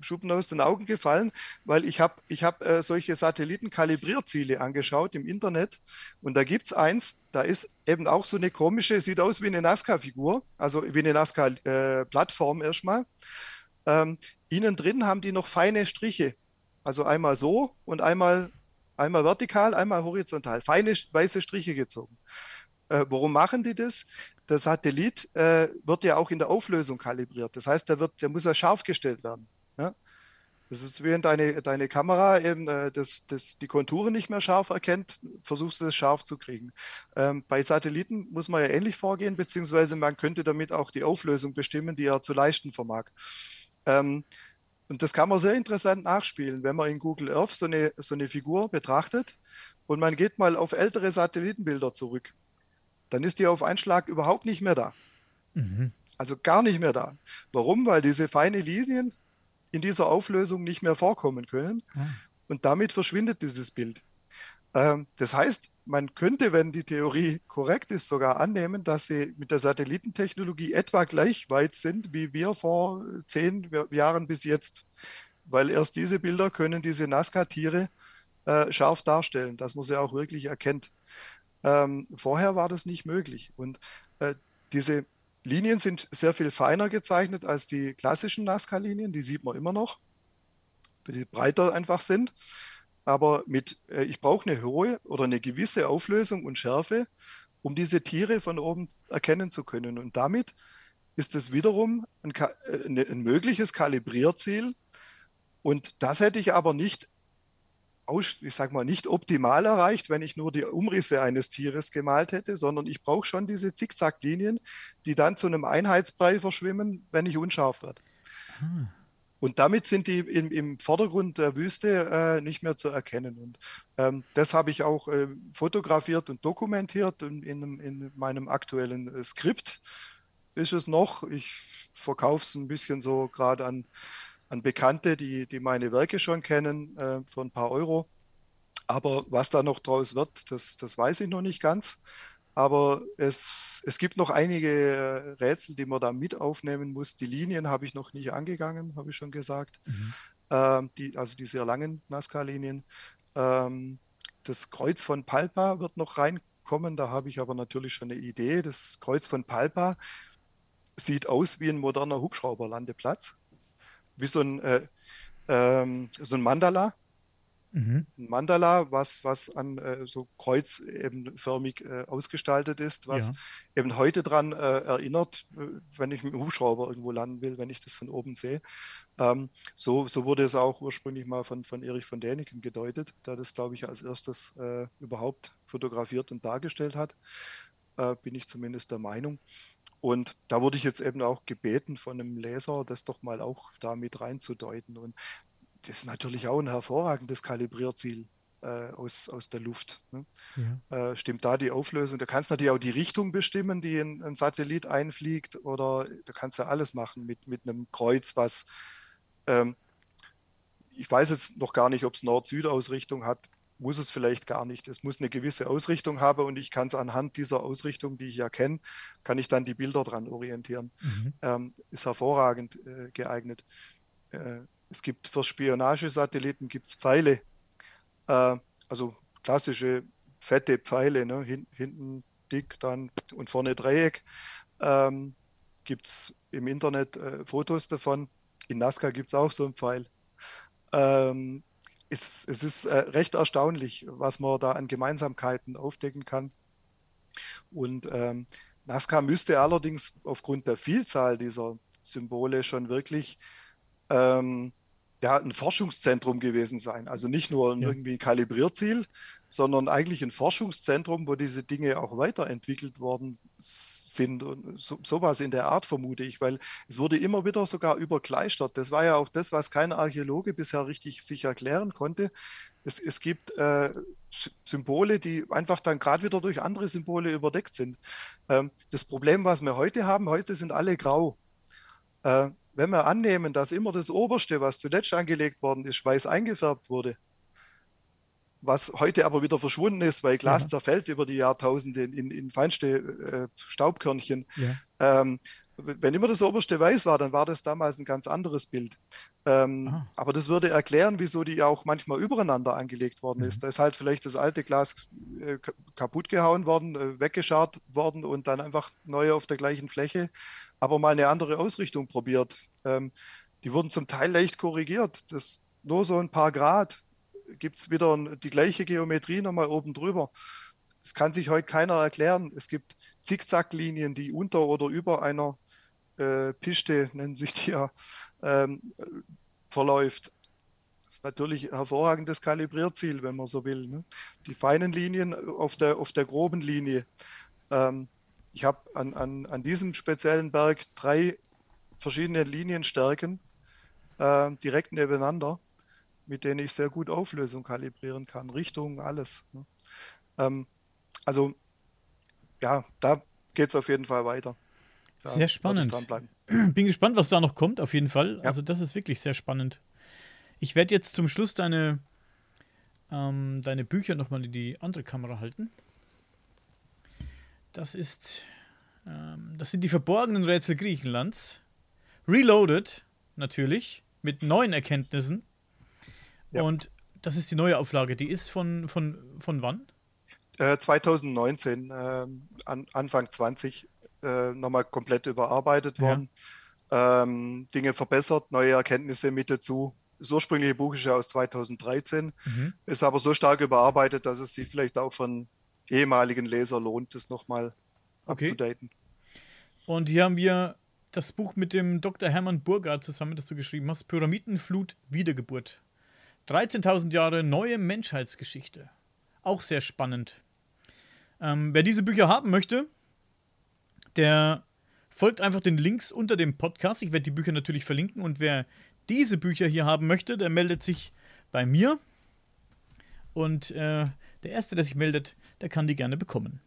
Schuppen aus den Augen gefallen, weil ich habe ich hab, äh, solche Satellitenkalibrierziele angeschaut im Internet und da gibt es eins, da ist eben auch so eine komische, sieht aus wie eine Nazca-Figur, also wie eine Nazca-Plattform äh, erstmal. Ähm, innen drin haben die noch feine Striche, also einmal so und einmal, einmal vertikal, einmal horizontal, feine weiße Striche gezogen. Äh, warum machen die das? Der Satellit äh, wird ja auch in der Auflösung kalibriert. Das heißt, der, wird, der muss ja scharf gestellt werden. Ja? Das ist, wenn deine, deine Kamera eben äh, das, das, die Konturen nicht mehr scharf erkennt, versuchst du das scharf zu kriegen. Ähm, bei Satelliten muss man ja ähnlich vorgehen, beziehungsweise man könnte damit auch die Auflösung bestimmen, die er zu leisten vermag. Ähm, und das kann man sehr interessant nachspielen, wenn man in Google Earth so eine, so eine Figur betrachtet und man geht mal auf ältere Satellitenbilder zurück dann ist die auf einen Schlag überhaupt nicht mehr da. Mhm. Also gar nicht mehr da. Warum? Weil diese feinen Linien in dieser Auflösung nicht mehr vorkommen können. Mhm. Und damit verschwindet dieses Bild. Ähm, das heißt, man könnte, wenn die Theorie korrekt ist, sogar annehmen, dass sie mit der Satellitentechnologie etwa gleich weit sind wie wir vor zehn Jahren bis jetzt. Weil erst diese Bilder können diese Nazca-Tiere äh, scharf darstellen, dass man sie auch wirklich erkennt. Ähm, vorher war das nicht möglich. Und äh, diese Linien sind sehr viel feiner gezeichnet als die klassischen Nazca-Linien, die sieht man immer noch, die breiter einfach sind aber mit, äh, ich brauche eine hohe oder eine gewisse Auflösung und Schärfe, um diese Tiere von oben erkennen zu können. Und damit ist es wiederum ein, äh, ein mögliches Kalibrierziel. Und das hätte ich aber nicht, ich sag mal, nicht optimal erreicht, wenn ich nur die Umrisse eines Tieres gemalt hätte, sondern ich brauche schon diese Zickzacklinien, die dann zu einem Einheitsbrei verschwimmen, wenn ich unscharf werde. Hm. Und damit sind die im, im Vordergrund der Wüste äh, nicht mehr zu erkennen. Und ähm, das habe ich auch äh, fotografiert und dokumentiert in, in, in meinem aktuellen äh, Skript. Ist es noch. Ich verkaufe es ein bisschen so gerade an, an Bekannte, die, die meine Werke schon kennen, äh, für ein paar Euro. Aber was da noch draus wird, das, das weiß ich noch nicht ganz. Aber es, es gibt noch einige Rätsel, die man da mit aufnehmen muss. Die Linien habe ich noch nicht angegangen, habe ich schon gesagt. Mhm. Ähm, die, also die sehr langen Nazca-Linien. Ähm, das Kreuz von Palpa wird noch reinkommen. Da habe ich aber natürlich schon eine Idee. Das Kreuz von Palpa sieht aus wie ein moderner Hubschrauberlandeplatz. Wie so ein, äh, ähm, so ein Mandala. Mhm. Ein Mandala, was, was an äh, so Kreuz eben förmig äh, ausgestaltet ist, was ja. eben heute daran äh, erinnert, äh, wenn ich mit dem Hubschrauber irgendwo landen will, wenn ich das von oben sehe. Ähm, so, so wurde es auch ursprünglich mal von, von Erich von Däniken gedeutet, der das, glaube ich, als erstes äh, überhaupt fotografiert und dargestellt hat. Bin ich zumindest der Meinung. Und da wurde ich jetzt eben auch gebeten von einem Leser, das doch mal auch da mit reinzudeuten. Und das ist natürlich auch ein hervorragendes Kalibrierziel äh, aus, aus der Luft. Ne? Ja. Äh, stimmt da die Auflösung? Da kannst du natürlich auch die Richtung bestimmen, die ein, ein Satellit einfliegt, oder da kannst du alles machen mit, mit einem Kreuz, was ähm, ich weiß jetzt noch gar nicht, ob es Nord-Süd-Ausrichtung hat. Muss es vielleicht gar nicht. Es muss eine gewisse Ausrichtung haben und ich kann es anhand dieser Ausrichtung, die ich ja kenne, kann ich dann die Bilder dran orientieren. Mhm. Ähm, ist hervorragend äh, geeignet. Äh, es gibt für Spionagesatelliten gibt's Pfeile, äh, also klassische fette Pfeile, ne? Hin, hinten dick dann und vorne Dreieck. Ähm, gibt es im Internet äh, Fotos davon. In Nazca gibt es auch so einen Pfeil. Ähm, es, es, ist äh, recht erstaunlich, was man da an Gemeinsamkeiten aufdecken kann. Und ähm, Nazca müsste allerdings aufgrund der Vielzahl dieser Symbole schon wirklich ähm, ja, ein Forschungszentrum gewesen sein. Also nicht nur ja. irgendwie ein Kalibrierziel, sondern eigentlich ein Forschungszentrum, wo diese Dinge auch weiterentwickelt worden sind und so, sowas in der Art vermute ich, weil es wurde immer wieder sogar überkleistert. Das war ja auch das, was kein Archäologe bisher richtig sich erklären konnte. Es, es gibt äh, Symbole, die einfach dann gerade wieder durch andere Symbole überdeckt sind. Ähm, das Problem, was wir heute haben, heute sind alle grau. Äh, wenn wir annehmen, dass immer das Oberste, was zuletzt angelegt worden ist, weiß eingefärbt wurde, was heute aber wieder verschwunden ist, weil Glas ja. zerfällt über die Jahrtausende in, in feinste äh, Staubkörnchen. Ja. Ähm, wenn immer das oberste weiß war, dann war das damals ein ganz anderes Bild. Ähm, ah. aber das würde erklären, wieso die auch manchmal übereinander angelegt worden mhm. ist. Da ist halt vielleicht das alte Glas äh, kaputt gehauen worden, äh, weggescharrt worden und dann einfach neu auf der gleichen Fläche aber mal eine andere Ausrichtung probiert. Ähm, die wurden zum Teil leicht korrigiert. Das nur so ein paar Grad gibt es wieder die gleiche Geometrie nochmal oben drüber. Das kann sich heute keiner erklären. Es gibt Zickzacklinien, die unter oder über einer äh, Piste, nennen sich die ja, ähm, verläuft. Das ist natürlich ein hervorragendes Kalibrierziel, wenn man so will. Ne? Die feinen Linien auf der, auf der groben Linie. Ähm, ich habe an, an, an diesem speziellen Berg drei verschiedene Linienstärken äh, direkt nebeneinander, mit denen ich sehr gut Auflösung kalibrieren kann, Richtung, alles. Ne? Ähm, also ja, da geht es auf jeden Fall weiter. Da sehr spannend. Bin gespannt, was da noch kommt, auf jeden Fall. Ja. Also das ist wirklich sehr spannend. Ich werde jetzt zum Schluss deine ähm, deine Bücher nochmal in die andere Kamera halten. Das ist, ähm, das sind die verborgenen Rätsel Griechenlands. Reloaded, natürlich, mit neuen Erkenntnissen. Ja. Und das ist die neue Auflage. Die ist von, von, von wann? Äh, 2019, äh, an, Anfang 20, äh, nochmal komplett überarbeitet worden. Ja. Ähm, Dinge verbessert, neue Erkenntnisse mit dazu. Das ursprüngliche Buch ist ja aus 2013, mhm. ist aber so stark überarbeitet, dass es sich vielleicht auch von ehemaligen Leser lohnt, das nochmal okay. abzudaten. Und hier haben wir das Buch mit dem Dr. Hermann Burgard zusammen, das du geschrieben hast: Pyramidenflut, Wiedergeburt. 13.000 Jahre neue Menschheitsgeschichte. Auch sehr spannend. Ähm, wer diese Bücher haben möchte, der folgt einfach den Links unter dem Podcast. Ich werde die Bücher natürlich verlinken. Und wer diese Bücher hier haben möchte, der meldet sich bei mir. Und äh, der Erste, der sich meldet, der kann die gerne bekommen.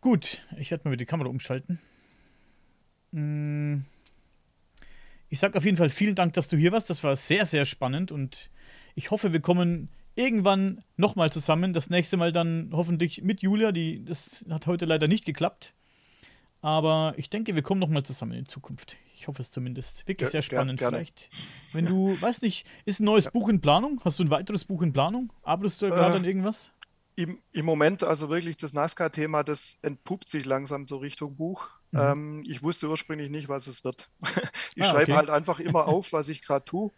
Gut, ich werde mal wieder die Kamera umschalten. Hm. Ich sage auf jeden Fall vielen Dank, dass du hier warst. Das war sehr, sehr spannend und ich hoffe, wir kommen irgendwann nochmal zusammen. Das nächste Mal dann hoffentlich mit Julia. Die, das hat heute leider nicht geklappt. Aber ich denke, wir kommen nochmal zusammen in Zukunft. Ich hoffe es zumindest. Wirklich sehr spannend. Gerne. Vielleicht, wenn du, weiß nicht, ist ein neues ja. Buch in Planung? Hast du ein weiteres Buch in Planung? Arbeitest du äh, gerade an irgendwas? Im, Im Moment, also wirklich das Nazca-Thema, das entpuppt sich langsam so Richtung Buch. Mhm. Ähm, ich wusste ursprünglich nicht, was es wird. ich ah, schreibe okay. halt einfach immer auf, was ich gerade tue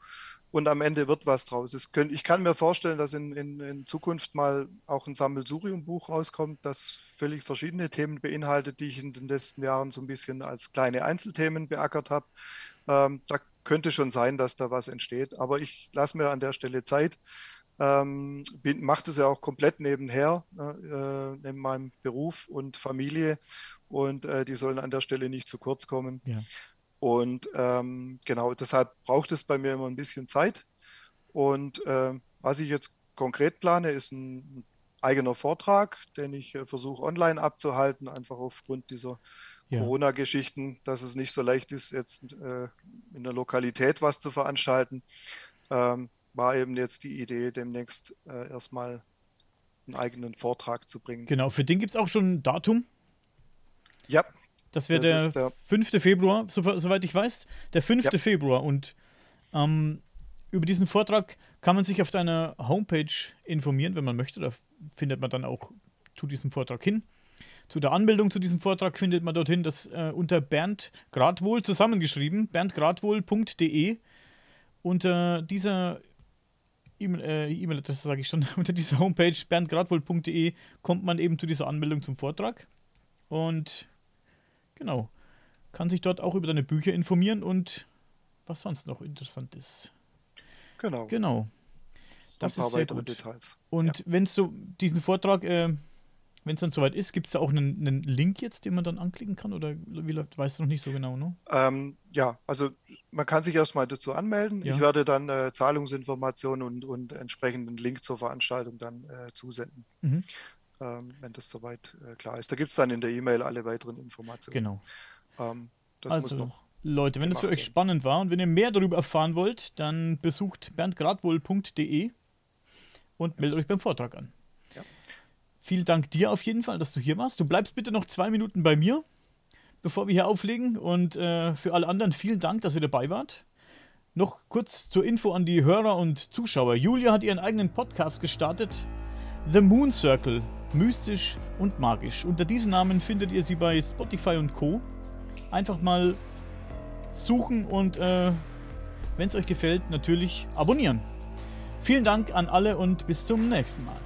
und am Ende wird was draus. Könnt, ich kann mir vorstellen, dass in, in, in Zukunft mal auch ein Sammelsurium-Buch rauskommt, das völlig verschiedene Themen beinhaltet, die ich in den letzten Jahren so ein bisschen als kleine Einzelthemen beackert habe. Ähm, da könnte schon sein, dass da was entsteht, aber ich lasse mir an der Stelle Zeit. Ähm, mache das ja auch komplett nebenher, ne, äh, neben meinem Beruf und Familie und äh, die sollen an der Stelle nicht zu kurz kommen. Ja. Und ähm, genau deshalb braucht es bei mir immer ein bisschen Zeit. Und äh, was ich jetzt konkret plane, ist ein eigener Vortrag, den ich äh, versuche online abzuhalten, einfach aufgrund dieser ja. Corona-Geschichten, dass es nicht so leicht ist, jetzt äh, in der Lokalität was zu veranstalten. Ähm, war eben jetzt die Idee, demnächst äh, erstmal einen eigenen Vortrag zu bringen. Genau, für den gibt es auch schon ein Datum. Ja. Das wäre der, der 5. Februar, so, soweit ich weiß. Der 5. Ja. Februar. Und ähm, über diesen Vortrag kann man sich auf deiner Homepage informieren, wenn man möchte. Da findet man dann auch zu diesem Vortrag hin. Zu der Anmeldung zu diesem Vortrag findet man dorthin das äh, unter Bernd Gradwohl zusammengeschrieben, berndgradwohl.de. Unter dieser äh, E-Mail-Adresse, sage ich schon, unter dieser Homepage berndgradwohl.de kommt man eben zu dieser Anmeldung zum Vortrag. Und genau, kann sich dort auch über deine Bücher informieren und was sonst noch interessant ist. Genau. Genau. Das ist sehr gut. Details. Und ja. wenn du diesen Vortrag äh, wenn es dann soweit ist, gibt es da auch einen, einen, Link jetzt, den man dann anklicken kann? Oder wie läuft, weißt du noch nicht so genau, ne? Ähm, ja, also man kann sich erstmal dazu anmelden. Ja. Ich werde dann äh, Zahlungsinformationen und, und entsprechenden Link zur Veranstaltung dann äh, zusenden, mhm. Ähm, wenn das soweit äh, klar ist. Da gibt es dann in der E-Mail alle weiteren Informationen. Genau. Ähm, das also, muss noch. Leute, wenn es für euch werden. spannend war und wenn ihr mehr darüber erfahren wollt, dann besucht berndgradwohl.de und meldet euch beim Vortrag an. Vielen Dank dir auf jeden Fall, dass du hier warst. Du bleibst bitte noch zwei Minuten bei mir, bevor wir hier auflegen. Und äh, für alle anderen vielen Dank, dass ihr dabei wart. Noch kurz zur Info an die Hörer und Zuschauer. Julia hat ihren eigenen Podcast gestartet. The Moon Circle. Mystisch und magisch. Unter diesem Namen findet ihr sie bei Spotify und Co. Einfach mal suchen und äh, wenn es euch gefällt, natürlich abonnieren. Vielen Dank an alle und bis zum nächsten Mal.